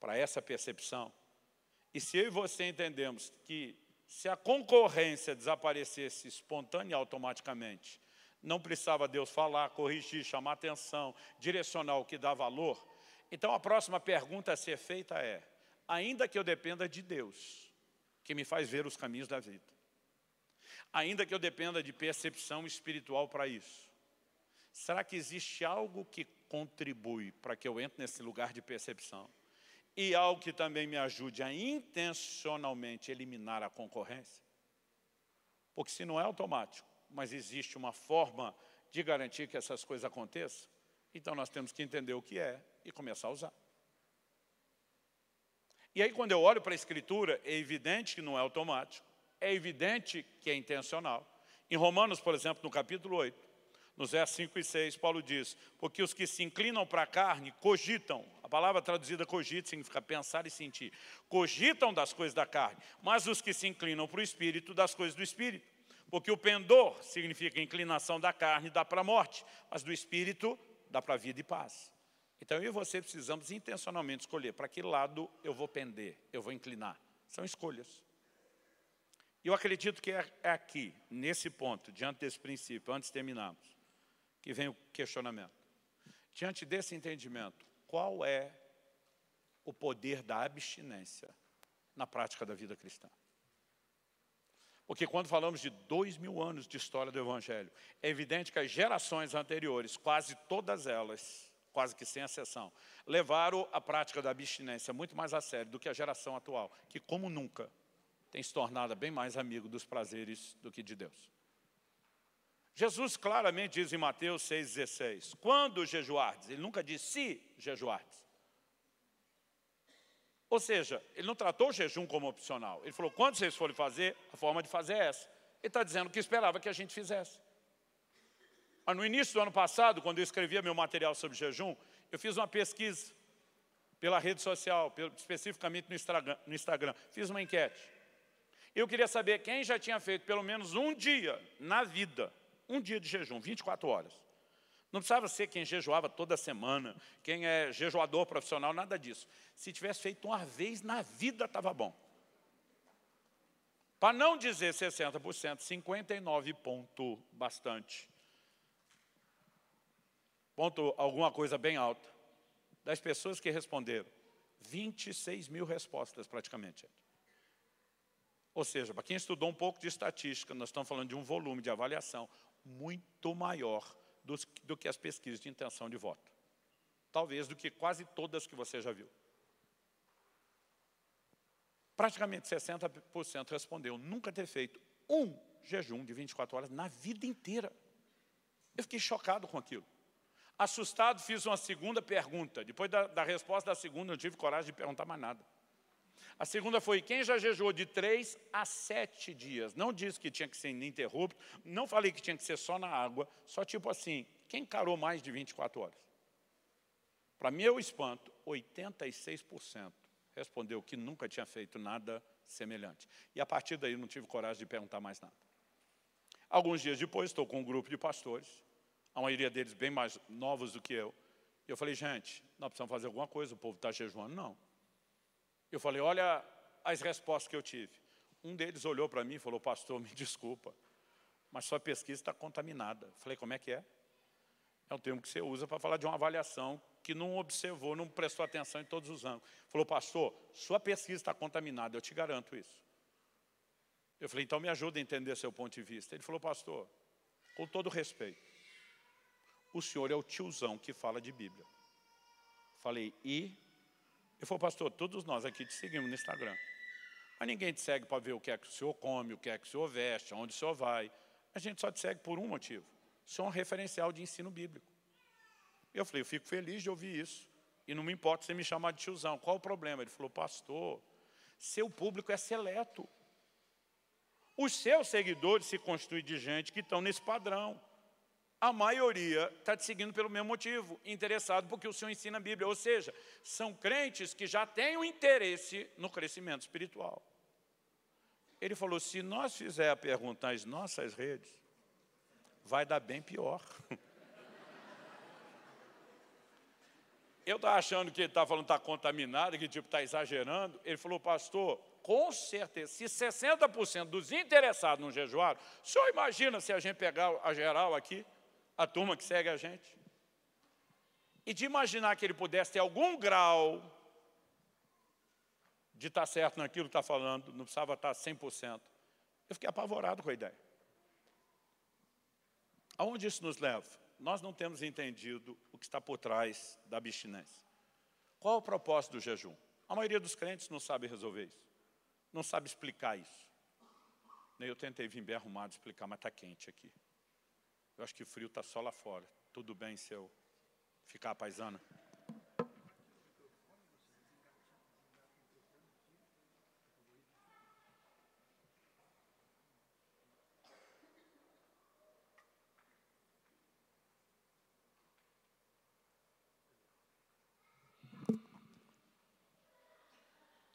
para essa percepção, e se eu e você entendemos que se a concorrência desaparecesse espontânea e automaticamente, não precisava Deus falar, corrigir, chamar atenção, direcionar o que dá valor. Então a próxima pergunta a ser feita é, ainda que eu dependa de Deus, que me faz ver os caminhos da vida, ainda que eu dependa de percepção espiritual para isso, será que existe algo que contribui para que eu entre nesse lugar de percepção? E algo que também me ajude a intencionalmente eliminar a concorrência? Porque se não é automático, mas existe uma forma de garantir que essas coisas aconteçam, então nós temos que entender o que é e começar a usar. E aí quando eu olho para a Escritura, é evidente que não é automático, é evidente que é intencional. Em Romanos, por exemplo, no capítulo 8, nos versos 5 e 6, Paulo diz, porque os que se inclinam para a carne cogitam, a palavra traduzida cogita significa pensar e sentir, cogitam das coisas da carne, mas os que se inclinam para o Espírito, das coisas do Espírito. Porque o pendor significa inclinação da carne, dá para a morte, mas do espírito dá para a vida e paz. Então eu e você precisamos intencionalmente escolher para que lado eu vou pender, eu vou inclinar. São escolhas. Eu acredito que é, é aqui, nesse ponto, diante desse princípio, antes de terminarmos, que vem o questionamento. Diante desse entendimento, qual é o poder da abstinência na prática da vida cristã? Porque quando falamos de dois mil anos de história do Evangelho, é evidente que as gerações anteriores, quase todas elas, quase que sem exceção, levaram a prática da abstinência muito mais a sério do que a geração atual, que como nunca tem se tornado bem mais amigo dos prazeres do que de Deus. Jesus claramente diz em Mateus 6,16, quando jejuardes, ele nunca disse se jejuardes. Ou seja, ele não tratou o jejum como opcional. Ele falou, quando vocês forem fazer, a forma de fazer é essa. Ele está dizendo que esperava que a gente fizesse. Mas no início do ano passado, quando eu escrevia meu material sobre jejum, eu fiz uma pesquisa pela rede social, especificamente no Instagram, no Instagram. Fiz uma enquete. Eu queria saber quem já tinha feito pelo menos um dia na vida, um dia de jejum, 24 horas. Não precisava ser quem jejuava toda semana, quem é jejuador profissional, nada disso. Se tivesse feito uma vez na vida, estava bom. Para não dizer 60%, 59 ponto bastante. Ponto alguma coisa bem alta. Das pessoas que responderam, 26 mil respostas, praticamente. Ou seja, para quem estudou um pouco de estatística, nós estamos falando de um volume de avaliação muito maior do, do que as pesquisas de intenção de voto. Talvez do que quase todas que você já viu. Praticamente 60% respondeu nunca ter feito um jejum de 24 horas na vida inteira. Eu fiquei chocado com aquilo. Assustado, fiz uma segunda pergunta. Depois da, da resposta da segunda, não tive coragem de perguntar mais nada. A segunda foi, quem já jejuou de três a sete dias? Não disse que tinha que ser ininterrupto, não falei que tinha que ser só na água, só tipo assim, quem encarou mais de 24 horas? Para meu espanto, 86% respondeu que nunca tinha feito nada semelhante. E a partir daí não tive coragem de perguntar mais nada. Alguns dias depois, estou com um grupo de pastores, a maioria deles bem mais novos do que eu. E eu falei, gente, nós precisamos fazer alguma coisa, o povo está jejuando. Não. Eu falei, olha as respostas que eu tive. Um deles olhou para mim e falou, pastor, me [LAUGHS] desculpa, mas sua pesquisa está contaminada. Eu falei, como é que é? É um termo que você usa para falar de uma avaliação que não observou, não prestou atenção em todos os ângulos. Falou, pastor, sua pesquisa está contaminada, eu te garanto isso. Eu falei, então me ajuda a entender seu ponto de vista. Ele falou, pastor, com todo respeito, o senhor é o tiozão que fala de Bíblia. Falei, e ele falou, pastor, todos nós aqui te seguimos no Instagram. Mas ninguém te segue para ver o que é que o senhor come, o que é que o senhor veste, aonde o senhor vai. A gente só te segue por um motivo. O senhor é um referencial de ensino bíblico. Eu falei, eu fico feliz de ouvir isso. E não me importa você me chamar de tiozão. Qual o problema? Ele falou, pastor, seu público é seleto. Os seus seguidores se constituem de gente que estão nesse padrão a maioria está te seguindo pelo mesmo motivo, interessado porque o Senhor ensina a Bíblia. Ou seja, são crentes que já têm um interesse no crescimento espiritual. Ele falou, se nós fizer a pergunta nas nossas redes, vai dar bem pior. [LAUGHS] Eu estava achando que ele estava falando que está contaminado, que tipo está exagerando. Ele falou, pastor, com certeza, se 60% dos interessados no jejuaram, o senhor imagina se a gente pegar a geral aqui, a turma que segue a gente. E de imaginar que ele pudesse ter algum grau de estar certo naquilo que está falando, não precisava estar 100%. Eu fiquei apavorado com a ideia. Aonde isso nos leva? Nós não temos entendido o que está por trás da abstinência. Qual é o propósito do jejum? A maioria dos crentes não sabe resolver isso. Não sabe explicar isso. Nem eu tentei vir bem arrumado explicar, mas está quente aqui. Eu acho que o frio está só lá fora. Tudo bem se eu ficar paisana?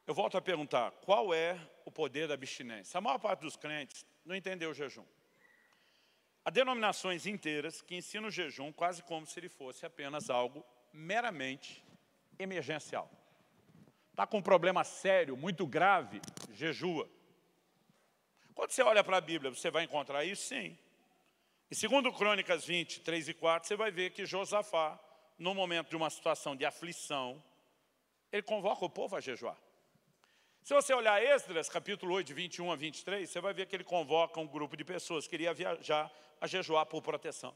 Eu volto a perguntar, qual é o poder da abstinência? A maior parte dos crentes não entendeu o jejum. Há denominações inteiras que ensinam o jejum quase como se ele fosse apenas algo meramente emergencial. Está com um problema sério, muito grave, jejua. Quando você olha para a Bíblia, você vai encontrar isso? Sim. E segundo Crônicas 20, 3 e 4, você vai ver que Josafá, no momento de uma situação de aflição, ele convoca o povo a jejuar. Se você olhar Esdras, capítulo 8, de 21 a 23, você vai ver que ele convoca um grupo de pessoas que iria viajar a jejuar por proteção.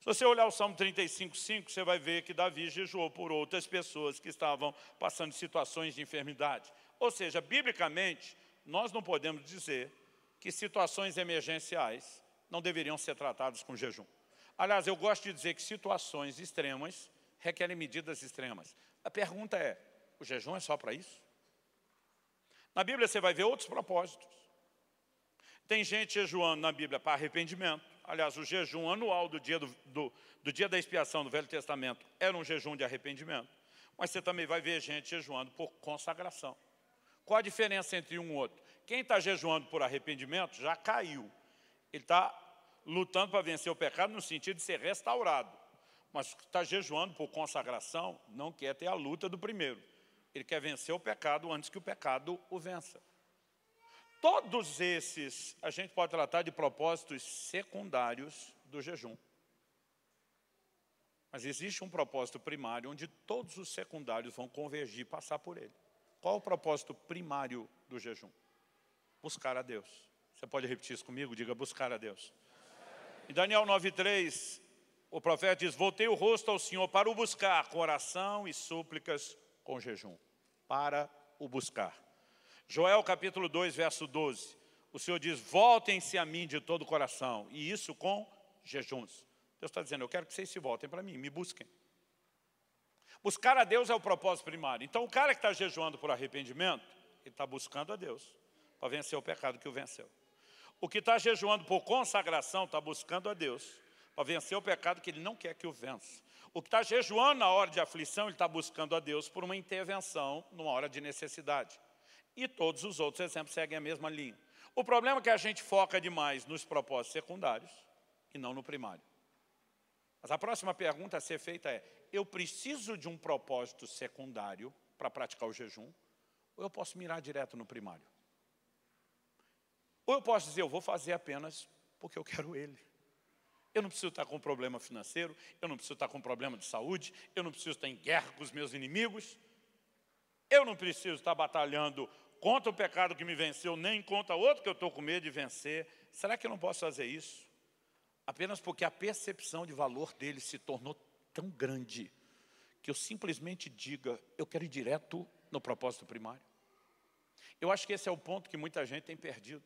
Se você olhar o Salmo 35, 5, você vai ver que Davi jejuou por outras pessoas que estavam passando situações de enfermidade. Ou seja, biblicamente, nós não podemos dizer que situações emergenciais não deveriam ser tratadas com jejum. Aliás, eu gosto de dizer que situações extremas requerem medidas extremas. A pergunta é, o jejum é só para isso? Na Bíblia você vai ver outros propósitos. Tem gente jejuando na Bíblia para arrependimento. Aliás, o jejum anual do dia, do, do, do dia da expiação do Velho Testamento era um jejum de arrependimento. Mas você também vai ver gente jejuando por consagração. Qual a diferença entre um e outro? Quem está jejuando por arrependimento já caiu. Ele está lutando para vencer o pecado no sentido de ser restaurado. Mas está jejuando por consagração não quer ter a luta do primeiro. Ele quer vencer o pecado antes que o pecado o vença. Todos esses, a gente pode tratar de propósitos secundários do jejum. Mas existe um propósito primário onde todos os secundários vão convergir e passar por ele. Qual o propósito primário do jejum? Buscar a Deus. Você pode repetir isso comigo? Diga buscar a Deus. Em Daniel 9,3, o profeta diz, voltei o rosto ao Senhor para o buscar, com oração e súplicas com jejum. Para o buscar. Joel capítulo 2, verso 12. O Senhor diz, voltem-se a mim de todo o coração. E isso com jejuns. Deus está dizendo, eu quero que vocês se voltem para mim, me busquem. Buscar a Deus é o propósito primário. Então o cara que está jejuando por arrependimento, ele está buscando a Deus para vencer o pecado que o venceu. O que está jejuando por consagração está buscando a Deus para vencer o pecado que ele não quer que o vença. O que está jejuando na hora de aflição, ele está buscando a Deus por uma intervenção numa hora de necessidade. E todos os outros exemplos seguem a mesma linha. O problema é que a gente foca demais nos propósitos secundários e não no primário. Mas a próxima pergunta a ser feita é, eu preciso de um propósito secundário para praticar o jejum? Ou eu posso mirar direto no primário? Ou eu posso dizer, eu vou fazer apenas porque eu quero ele. Eu não preciso estar com problema financeiro, eu não preciso estar com problema de saúde, eu não preciso estar em guerra com os meus inimigos, eu não preciso estar batalhando contra o pecado que me venceu, nem contra outro que eu estou com medo de vencer. Será que eu não posso fazer isso? Apenas porque a percepção de valor dele se tornou tão grande que eu simplesmente diga, eu quero ir direto no propósito primário. Eu acho que esse é o ponto que muita gente tem perdido.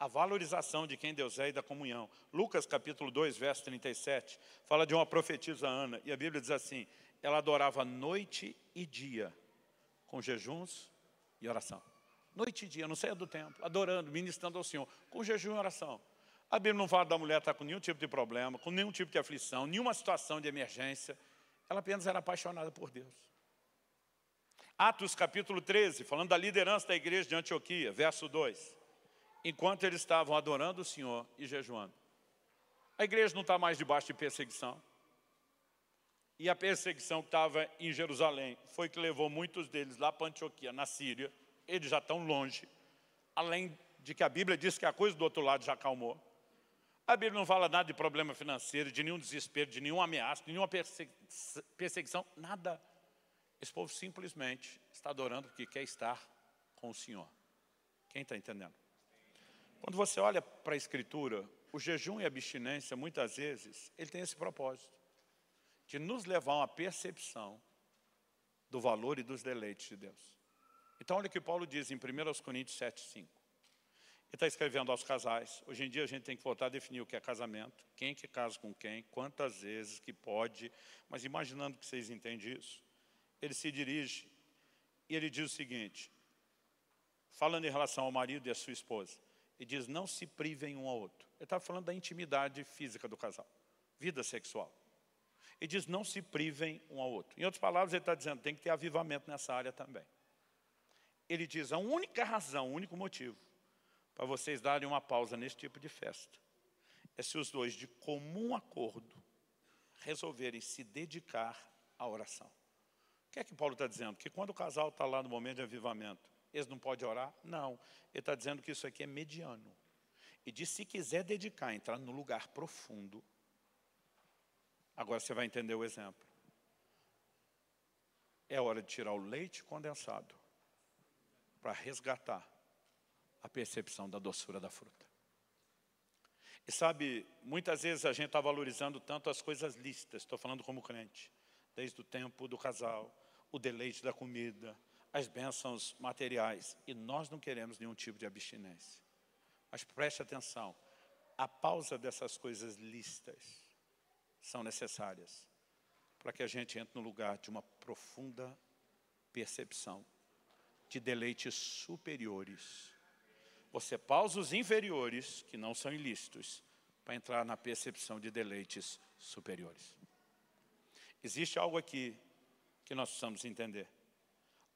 A valorização de quem Deus é e da comunhão. Lucas capítulo 2, verso 37, fala de uma profetisa Ana, e a Bíblia diz assim, ela adorava noite e dia, com jejuns e oração. Noite e dia, não saia do templo, adorando, ministrando ao Senhor, com jejum e oração. A Bíblia não fala da mulher estar com nenhum tipo de problema, com nenhum tipo de aflição, nenhuma situação de emergência. Ela apenas era apaixonada por Deus. Atos capítulo 13, falando da liderança da igreja de Antioquia, verso 2. Enquanto eles estavam adorando o Senhor e jejuando. A igreja não está mais debaixo de perseguição. E a perseguição que estava em Jerusalém foi que levou muitos deles lá para Antioquia, na Síria. Eles já estão longe. Além de que a Bíblia diz que a coisa do outro lado já acalmou. A Bíblia não fala nada de problema financeiro, de nenhum desespero, de nenhuma ameaça, de nenhuma perseguição, nada. Esse povo simplesmente está adorando porque quer estar com o Senhor. Quem está entendendo? Quando você olha para a Escritura, o jejum e a abstinência, muitas vezes, ele tem esse propósito, de nos levar a uma percepção do valor e dos deleites de Deus. Então, olha o que Paulo diz em 1 Coríntios 7, 5. Ele está escrevendo aos casais. Hoje em dia a gente tem que voltar a definir o que é casamento, quem que casa com quem, quantas vezes que pode. Mas imaginando que vocês entendem isso, ele se dirige e ele diz o seguinte, falando em relação ao marido e à sua esposa, ele diz, não se privem um ao outro. Ele está falando da intimidade física do casal, vida sexual. Ele diz, não se privem um ao outro. Em outras palavras, ele está dizendo, tem que ter avivamento nessa área também. Ele diz, a única razão, o único motivo para vocês darem uma pausa nesse tipo de festa. É se os dois, de comum acordo, resolverem se dedicar à oração. O que é que Paulo está dizendo? Que quando o casal está lá no momento de avivamento, eles não podem orar? Não. Ele está dizendo que isso aqui é mediano. E diz, se quiser dedicar, entrar no lugar profundo, agora você vai entender o exemplo. É hora de tirar o leite condensado para resgatar a percepção da doçura da fruta. E sabe, muitas vezes a gente está valorizando tanto as coisas lícitas, estou falando como crente, desde o tempo do casal, o deleite da comida, as bênçãos materiais, e nós não queremos nenhum tipo de abstinência. Mas preste atenção, a pausa dessas coisas lícitas são necessárias para que a gente entre no lugar de uma profunda percepção de deleites superiores você pausa os inferiores, que não são ilícitos, para entrar na percepção de deleites superiores. Existe algo aqui que nós precisamos entender.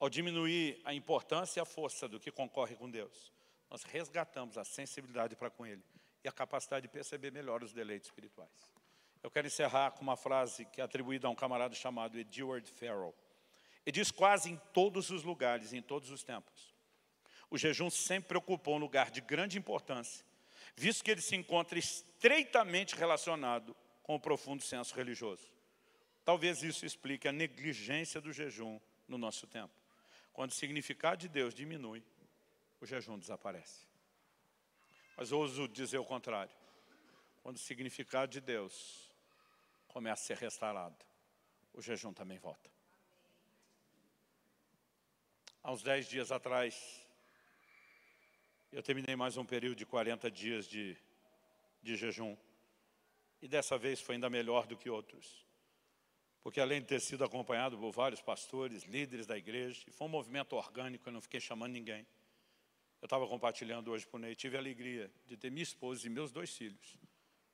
Ao diminuir a importância e a força do que concorre com Deus, nós resgatamos a sensibilidade para com Ele e a capacidade de perceber melhor os deleites espirituais. Eu quero encerrar com uma frase que é atribuída a um camarada chamado Edward Farrell. Ele diz quase em todos os lugares, em todos os tempos o jejum sempre ocupou um lugar de grande importância, visto que ele se encontra estreitamente relacionado com o profundo senso religioso. Talvez isso explique a negligência do jejum no nosso tempo. Quando o significado de Deus diminui, o jejum desaparece. Mas ouso dizer o contrário. Quando o significado de Deus começa a ser restaurado, o jejum também volta. Há uns dez dias atrás, eu terminei mais um período de 40 dias de, de jejum. E dessa vez foi ainda melhor do que outros. Porque além de ter sido acompanhado por vários pastores, líderes da igreja, e foi um movimento orgânico, eu não fiquei chamando ninguém. Eu estava compartilhando hoje para o Ney, tive a alegria de ter minha esposa e meus dois filhos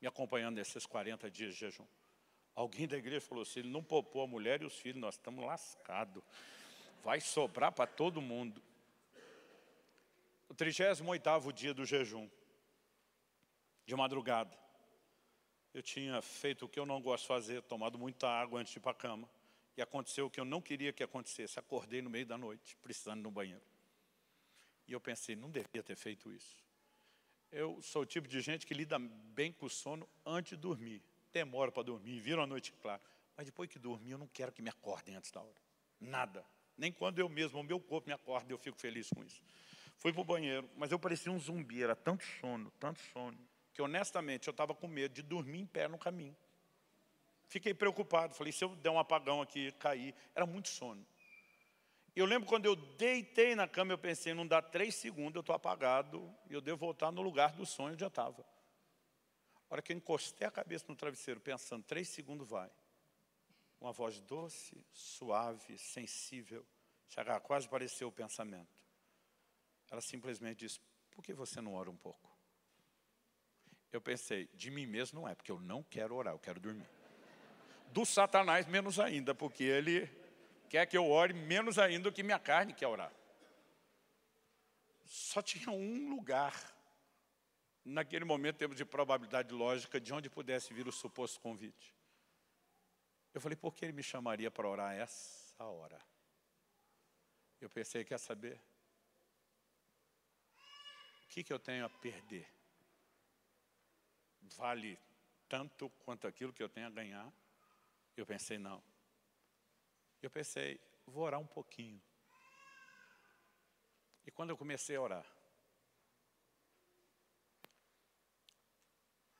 me acompanhando nesses 40 dias de jejum. Alguém da igreja falou, se ele não poupou a mulher e os filhos, nós estamos lascados. Vai sobrar para todo mundo. O 38º dia do jejum, de madrugada. Eu tinha feito o que eu não gosto de fazer, tomado muita água antes de ir para a cama. E aconteceu o que eu não queria que acontecesse. Acordei no meio da noite, precisando ir no banheiro. E eu pensei, não devia ter feito isso. Eu sou o tipo de gente que lida bem com o sono antes de dormir. Demoro para dormir, viro a noite claro. Mas depois que dormir, eu não quero que me acordem antes da hora. Nada. Nem quando eu mesmo, o meu corpo me acorda, eu fico feliz com isso. Fui para o banheiro, mas eu parecia um zumbi, era tanto sono, tanto sono, que honestamente eu estava com medo de dormir em pé no caminho. Fiquei preocupado, falei, se eu der um apagão aqui, cair, era muito sono. Eu lembro quando eu deitei na cama, eu pensei, não dá três segundos, eu estou apagado, e eu devo voltar no lugar do sonho onde eu estava. A hora que eu encostei a cabeça no travesseiro, pensando, três segundos vai. Uma voz doce, suave, sensível, chegar quase pareceu o pensamento. Ela simplesmente disse, por que você não ora um pouco? Eu pensei, de mim mesmo não é, porque eu não quero orar, eu quero dormir. Do Satanás menos ainda, porque ele quer que eu ore menos ainda do que minha carne quer orar. Só tinha um lugar, naquele momento, em termos de probabilidade lógica, de onde pudesse vir o suposto convite. Eu falei, por que ele me chamaria para orar essa hora? Eu pensei, quer saber? O que, que eu tenho a perder? Vale tanto quanto aquilo que eu tenho a ganhar? Eu pensei, não. Eu pensei, vou orar um pouquinho. E quando eu comecei a orar,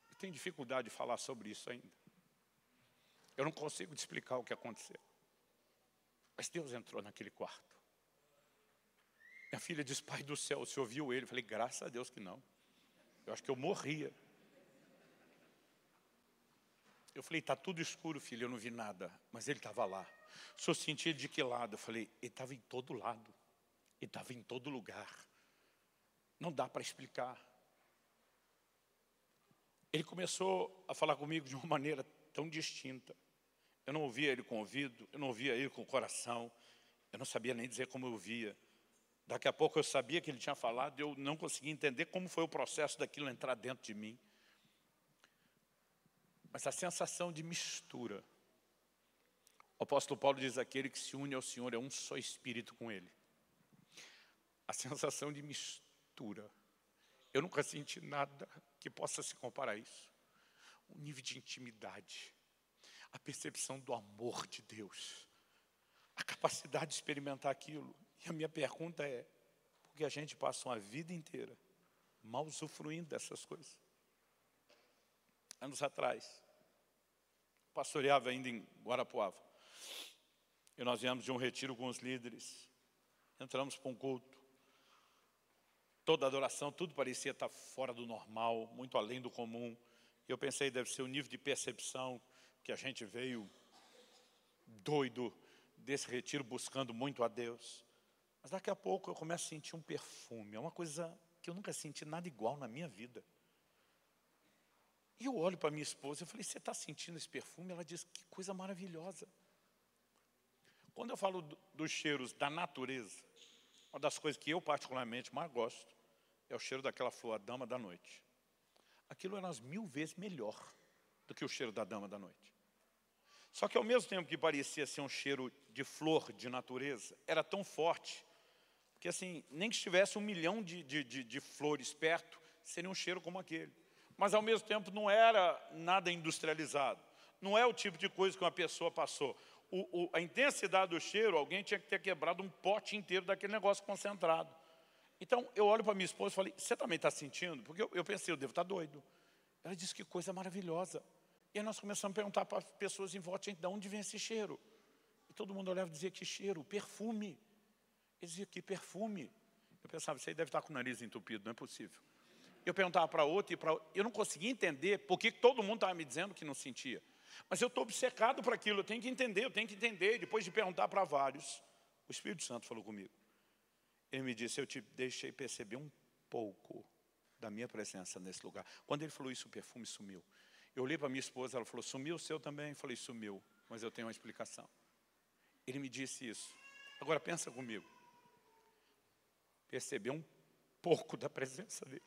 eu tenho dificuldade de falar sobre isso ainda. Eu não consigo te explicar o que aconteceu. Mas Deus entrou naquele quarto. Minha filha disse, pai do céu, você ouviu ele? Eu falei, graças a Deus que não. Eu acho que eu morria. Eu falei, está tudo escuro, filho, eu não vi nada. Mas ele estava lá. O senhor sentia de que lado? Eu falei, ele estava em todo lado. Ele estava em todo lugar. Não dá para explicar. Ele começou a falar comigo de uma [LAUGHS] maneira tão distinta. Eu não ouvia ele com o ouvido, eu não ouvia ele com o coração, eu não sabia nem dizer como eu via. Daqui a pouco eu sabia que ele tinha falado, eu não conseguia entender como foi o processo daquilo entrar dentro de mim. Mas a sensação de mistura o apóstolo Paulo diz, aquele que se une ao Senhor é um só espírito com Ele. A sensação de mistura. Eu nunca senti nada que possa se comparar a isso. O nível de intimidade, a percepção do amor de Deus, a capacidade de experimentar aquilo. E a minha pergunta é, por que a gente passa uma vida inteira mal usufruindo dessas coisas? Anos atrás, pastoreava ainda em Guarapuava. E nós viemos de um retiro com os líderes. Entramos para um culto. Toda adoração, tudo parecia estar fora do normal, muito além do comum. E eu pensei, deve ser o nível de percepção que a gente veio doido desse retiro, buscando muito a Deus. Mas daqui a pouco eu começo a sentir um perfume. É uma coisa que eu nunca senti nada igual na minha vida. E eu olho para minha esposa, eu falei, você está sentindo esse perfume? Ela diz, que coisa maravilhosa. Quando eu falo dos cheiros da natureza, uma das coisas que eu particularmente mais gosto é o cheiro daquela flor, a dama da noite. Aquilo era umas mil vezes melhor do que o cheiro da dama da noite. Só que ao mesmo tempo que parecia ser um cheiro de flor, de natureza, era tão forte, que assim, nem que estivesse um milhão de, de, de, de flores perto, seria um cheiro como aquele. Mas ao mesmo tempo não era nada industrializado. Não é o tipo de coisa que uma pessoa passou. O, o, a intensidade do cheiro, alguém tinha que ter quebrado um pote inteiro daquele negócio concentrado. Então, eu olho para minha esposa e falei, você também está sentindo? Porque eu, eu, pensei, eu devo estar tá doido. Ela disse, que coisa maravilhosa. E aí nós começamos a perguntar para as pessoas em volta, de onde vem esse cheiro? E todo mundo olhava e dizia, que cheiro? Perfume. Ele dizia, que perfume. Eu pensava, você deve estar com o nariz entupido, não é possível. Eu perguntava para outro e para Eu não conseguia entender por que todo mundo estava me dizendo que não sentia. Mas eu estou obcecado para aquilo, eu tenho que entender, eu tenho que entender. Depois de perguntar para vários, o Espírito Santo falou comigo. Ele me disse, eu te deixei perceber um pouco da minha presença nesse lugar. Quando ele falou isso, o perfume sumiu. Eu olhei para minha esposa, ela falou, sumiu o seu também? Eu falei, sumiu, mas eu tenho uma explicação. Ele me disse isso. Agora pensa comigo perceber um pouco da presença dele.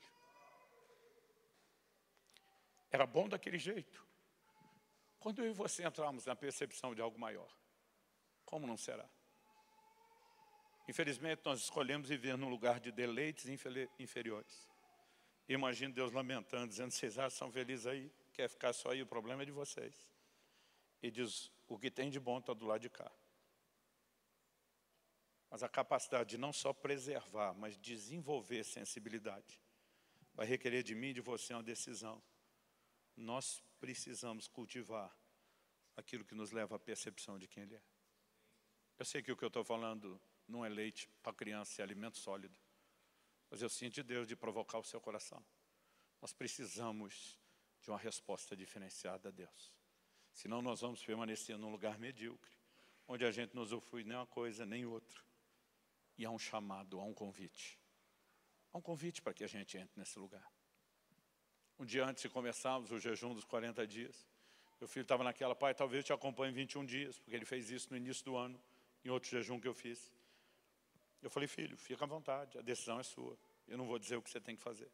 Era bom daquele jeito. Quando eu e você entramos na percepção de algo maior, como não será? Infelizmente, nós escolhemos viver num lugar de deleites inferiores. Imagino Deus lamentando, dizendo, vocês acham são felizes aí? Quer ficar só aí, o problema é de vocês. E diz, o que tem de bom está do lado de cá. Mas a capacidade de não só preservar, mas desenvolver sensibilidade, vai requerer de mim e de você uma decisão. Nós precisamos cultivar aquilo que nos leva à percepção de quem Ele é. Eu sei que o que eu estou falando não é leite para criança, é alimento sólido. Mas eu sinto de Deus de provocar o seu coração. Nós precisamos de uma resposta diferenciada a Deus. Senão nós vamos permanecer num lugar medíocre, onde a gente não usufrui nem uma coisa nem outra. E há um chamado, há um convite. Há um convite para que a gente entre nesse lugar. Um dia antes de começarmos o jejum dos 40 dias, meu filho estava naquela, pai, talvez eu te acompanhe 21 dias, porque ele fez isso no início do ano, em outro jejum que eu fiz. Eu falei, filho, fica à vontade, a decisão é sua. Eu não vou dizer o que você tem que fazer.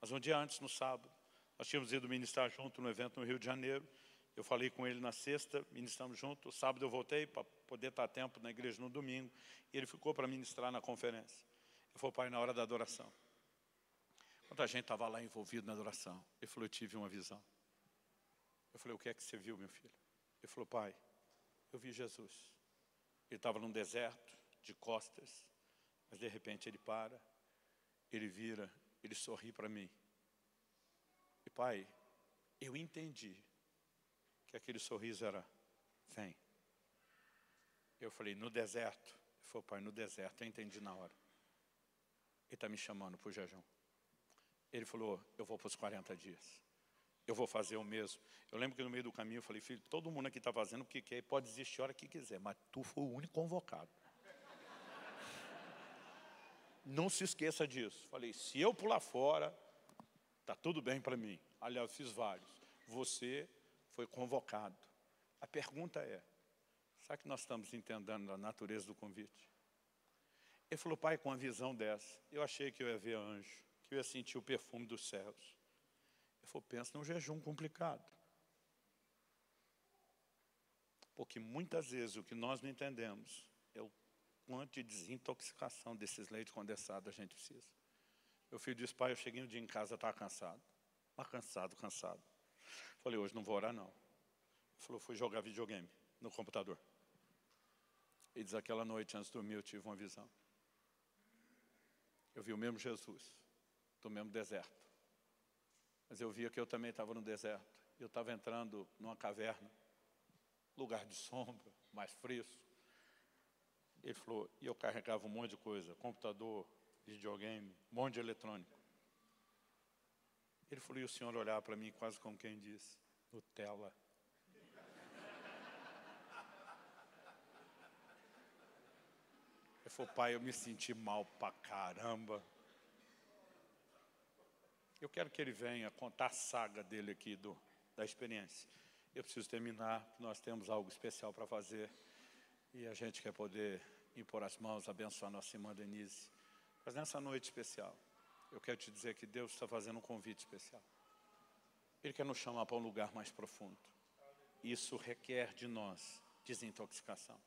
Mas um dia antes, no sábado, nós tínhamos ido ministrar junto no evento no Rio de Janeiro. Eu falei com ele na sexta, ministramos junto. Sábado eu voltei para poder estar a tempo na igreja no domingo. E ele ficou para ministrar na conferência. Eu falei, pai, na hora da adoração. Quando a gente estava lá envolvido na adoração, ele falou, eu tive uma visão. Eu falei, o que é que você viu, meu filho? Ele falou, pai, eu vi Jesus. Ele estava num deserto, de costas, mas de repente ele para, ele vira, ele sorri para mim. E pai, eu entendi que aquele sorriso era, vem. Eu falei, no deserto. Ele falou, pai, no deserto, eu entendi na hora. Ele está me chamando para o jejum. Ele falou, eu vou para os 40 dias. Eu vou fazer o mesmo. Eu lembro que no meio do caminho eu falei, filho, todo mundo aqui está fazendo o que quer, pode desistir a hora que quiser, mas tu foi o único convocado. Não se esqueça disso. Falei, se eu pular fora, está tudo bem para mim. Aliás, fiz vários. Você foi convocado. A pergunta é, será que nós estamos entendendo a natureza do convite? Ele falou, pai, com uma visão dessa, eu achei que eu ia ver anjo, que eu ia sentir o perfume dos céus. Ele falou, pensa num jejum complicado. Porque muitas vezes o que nós não entendemos é o quanto de desintoxicação desses leites condensados a gente precisa. Meu filho disse, pai, eu cheguei um dia em casa, estava cansado. Mas cansado, cansado. Falei, hoje não vou orar não. Ele falou, fui jogar videogame no computador. E diz, aquela noite antes de dormir eu tive uma visão. Eu vi o mesmo Jesus, do mesmo deserto. Mas eu via que eu também estava no deserto. Eu estava entrando numa caverna, lugar de sombra, mais fresco. Ele falou, e eu carregava um monte de coisa, computador, videogame, um monte de eletrônico. Ele falou, e o senhor olhar para mim quase como quem diz, Nutella. Ele falou, pai, eu me senti mal pra caramba. Eu quero que ele venha contar a saga dele aqui, do, da experiência. Eu preciso terminar, nós temos algo especial para fazer. E a gente quer poder impor as mãos, abençoar nossa irmã Denise. Mas nessa noite especial, eu quero te dizer que Deus está fazendo um convite especial. Ele quer nos chamar para um lugar mais profundo. Isso requer de nós desintoxicação.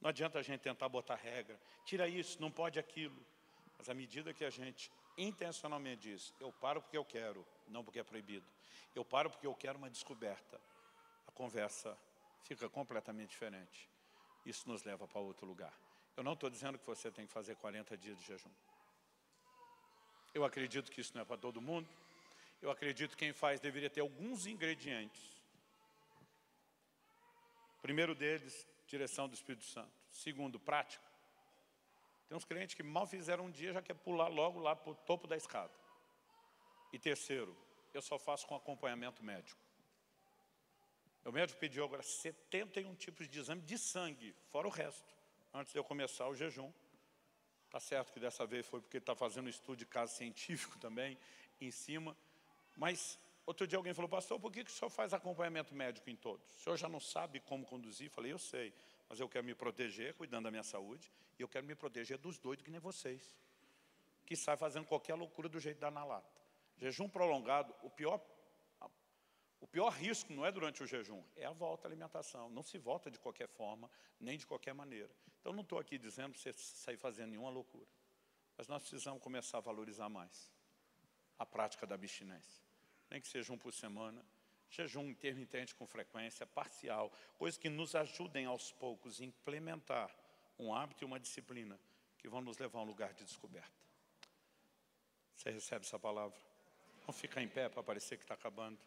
Não adianta a gente tentar botar regra, tira isso, não pode aquilo. Mas à medida que a gente intencionalmente diz, eu paro porque eu quero, não porque é proibido. Eu paro porque eu quero uma descoberta. A conversa fica completamente diferente. Isso nos leva para outro lugar. Eu não estou dizendo que você tem que fazer 40 dias de jejum. Eu acredito que isso não é para todo mundo. Eu acredito que quem faz deveria ter alguns ingredientes. Primeiro deles, direção do Espírito Santo. Segundo, prática. Tem uns crentes que mal fizeram um dia já quer pular logo lá para o topo da escada. E terceiro, eu só faço com acompanhamento médico. O médico pediu agora 71 tipos de exame de sangue, fora o resto, antes de eu começar o jejum. Está certo que dessa vez foi porque está fazendo um estudo de caso científico [LAUGHS] também em cima. Mas outro dia alguém falou, pastor, por que, que o senhor faz acompanhamento médico em todos? O senhor já não sabe como conduzir? Falei, eu sei, mas eu quero me proteger, cuidando da minha saúde, e eu quero me proteger dos doidos que nem vocês, que saem fazendo qualquer loucura do jeito da na lata. Jejum prolongado, o pior, o pior risco não é durante o jejum, é a volta à alimentação. Não se volta de qualquer forma, nem de qualquer maneira. Então, não estou aqui dizendo para você sair fazendo nenhuma loucura. Mas nós precisamos começar a valorizar mais a prática da abstinência. Nem que seja um por semana, jejum intermitente com frequência, parcial, coisas que nos ajudem aos poucos a implementar um hábito e uma disciplina que vão nos levar a um lugar de descoberta. Você recebe essa palavra? Vamos ficar em pé para parecer que está acabando.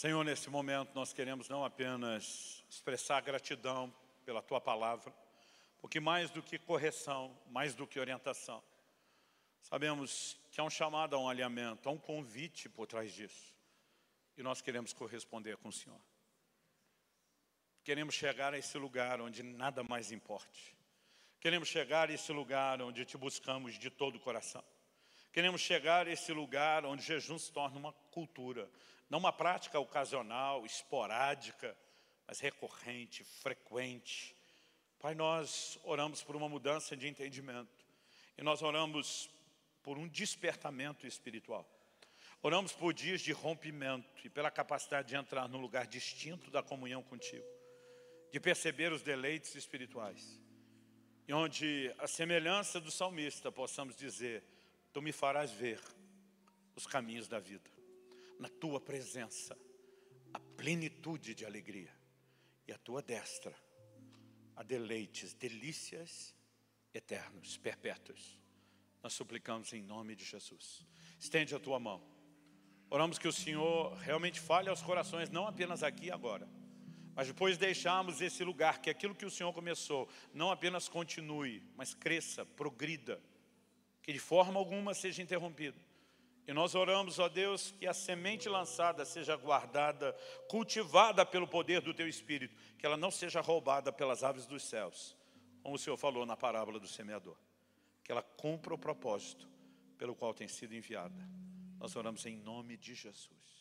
Senhor, nesse momento nós queremos não apenas expressar gratidão pela Tua palavra, porque mais do que correção, mais do que orientação, sabemos que há um chamado a um alinhamento, há um convite por trás disso. E nós queremos corresponder com o Senhor. Queremos chegar a esse lugar onde nada mais importe. Queremos chegar a esse lugar onde te buscamos de todo o coração. Queremos chegar a esse lugar onde jejum se torna uma cultura, não uma prática ocasional, esporádica, mas recorrente, frequente. Pai, nós oramos por uma mudança de entendimento. E nós oramos por um despertamento espiritual. Oramos por dias de rompimento e pela capacidade de entrar num lugar distinto da comunhão contigo. De perceber os deleites espirituais. E onde a semelhança do salmista possamos dizer, Tu me farás ver os caminhos da vida na tua presença a plenitude de alegria e a tua destra a deleites, delícias eternos, perpétuos. Nós suplicamos em nome de Jesus. Estende a tua mão. Oramos que o Senhor realmente fale aos corações, não apenas aqui e agora, mas depois deixarmos esse lugar, que aquilo que o Senhor começou, não apenas continue, mas cresça, progrida, que de forma alguma seja interrompido e nós oramos, ó Deus, que a semente lançada seja guardada, cultivada pelo poder do Teu Espírito, que ela não seja roubada pelas aves dos céus, como o Senhor falou na parábola do semeador. Que ela cumpra o propósito pelo qual tem sido enviada. Nós oramos em nome de Jesus.